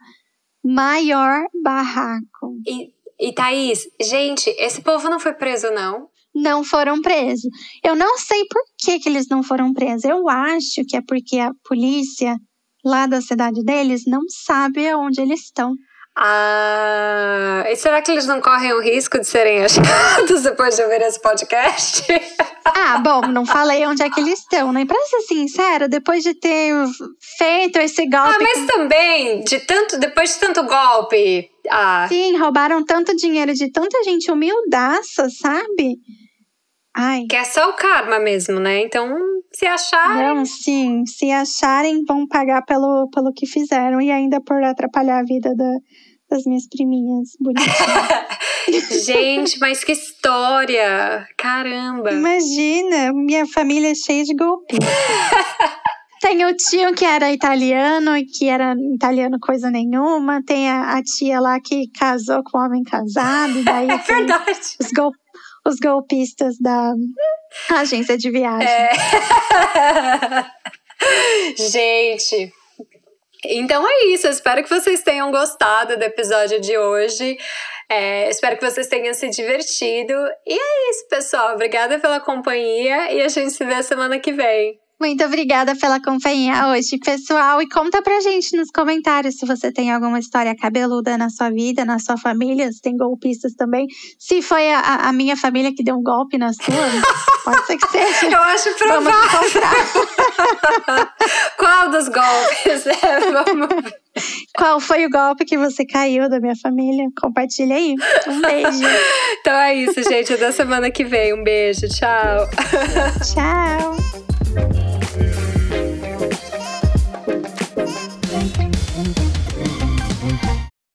Maior barraco. E, e Thaís, gente, esse povo não foi preso, não? Não foram presos. Eu não sei por que, que eles não foram presos. Eu acho que é porque a polícia lá da cidade deles não sabe aonde eles estão. Ah, e será que eles não correm o risco de serem achados depois de ouvir esse podcast? Ah, bom, não falei onde é que eles estão, né? Pra ser sincera, depois de ter feito esse golpe. Ah, mas também, de tanto, depois de tanto golpe. Ah. Sim, roubaram tanto dinheiro de tanta gente humildaça, sabe? Ai. Que é só o karma mesmo, né? Então, se acharem. Não, sim. Se acharem, vão pagar pelo, pelo que fizeram e ainda por atrapalhar a vida da, das minhas priminhas bonitinhas. Gente, mas que história! Caramba! Imagina, minha família é cheia de golpes. Tem o tio que era italiano e que era italiano coisa nenhuma. Tem a, a tia lá que casou com um homem casado. Daí é verdade. Os, gol, os golpistas da agência de viagem. É. Gente, então é isso. Eu espero que vocês tenham gostado do episódio de hoje. É, espero que vocês tenham se divertido. E é isso, pessoal. Obrigada pela companhia e a gente se vê semana que vem. Muito obrigada pela companhia hoje, pessoal. E conta pra gente nos comentários se você tem alguma história cabeluda na sua vida, na sua família, se tem golpistas também. Se foi a, a minha família que deu um golpe na sua, pode ser que seja. Eu acho provável. Vamos encontrar. Qual dos golpes? É, vamos Qual foi o golpe que você caiu da minha família? Compartilha aí. Um beijo. Então é isso, gente. Até semana que vem. Um beijo. Tchau. Tchau.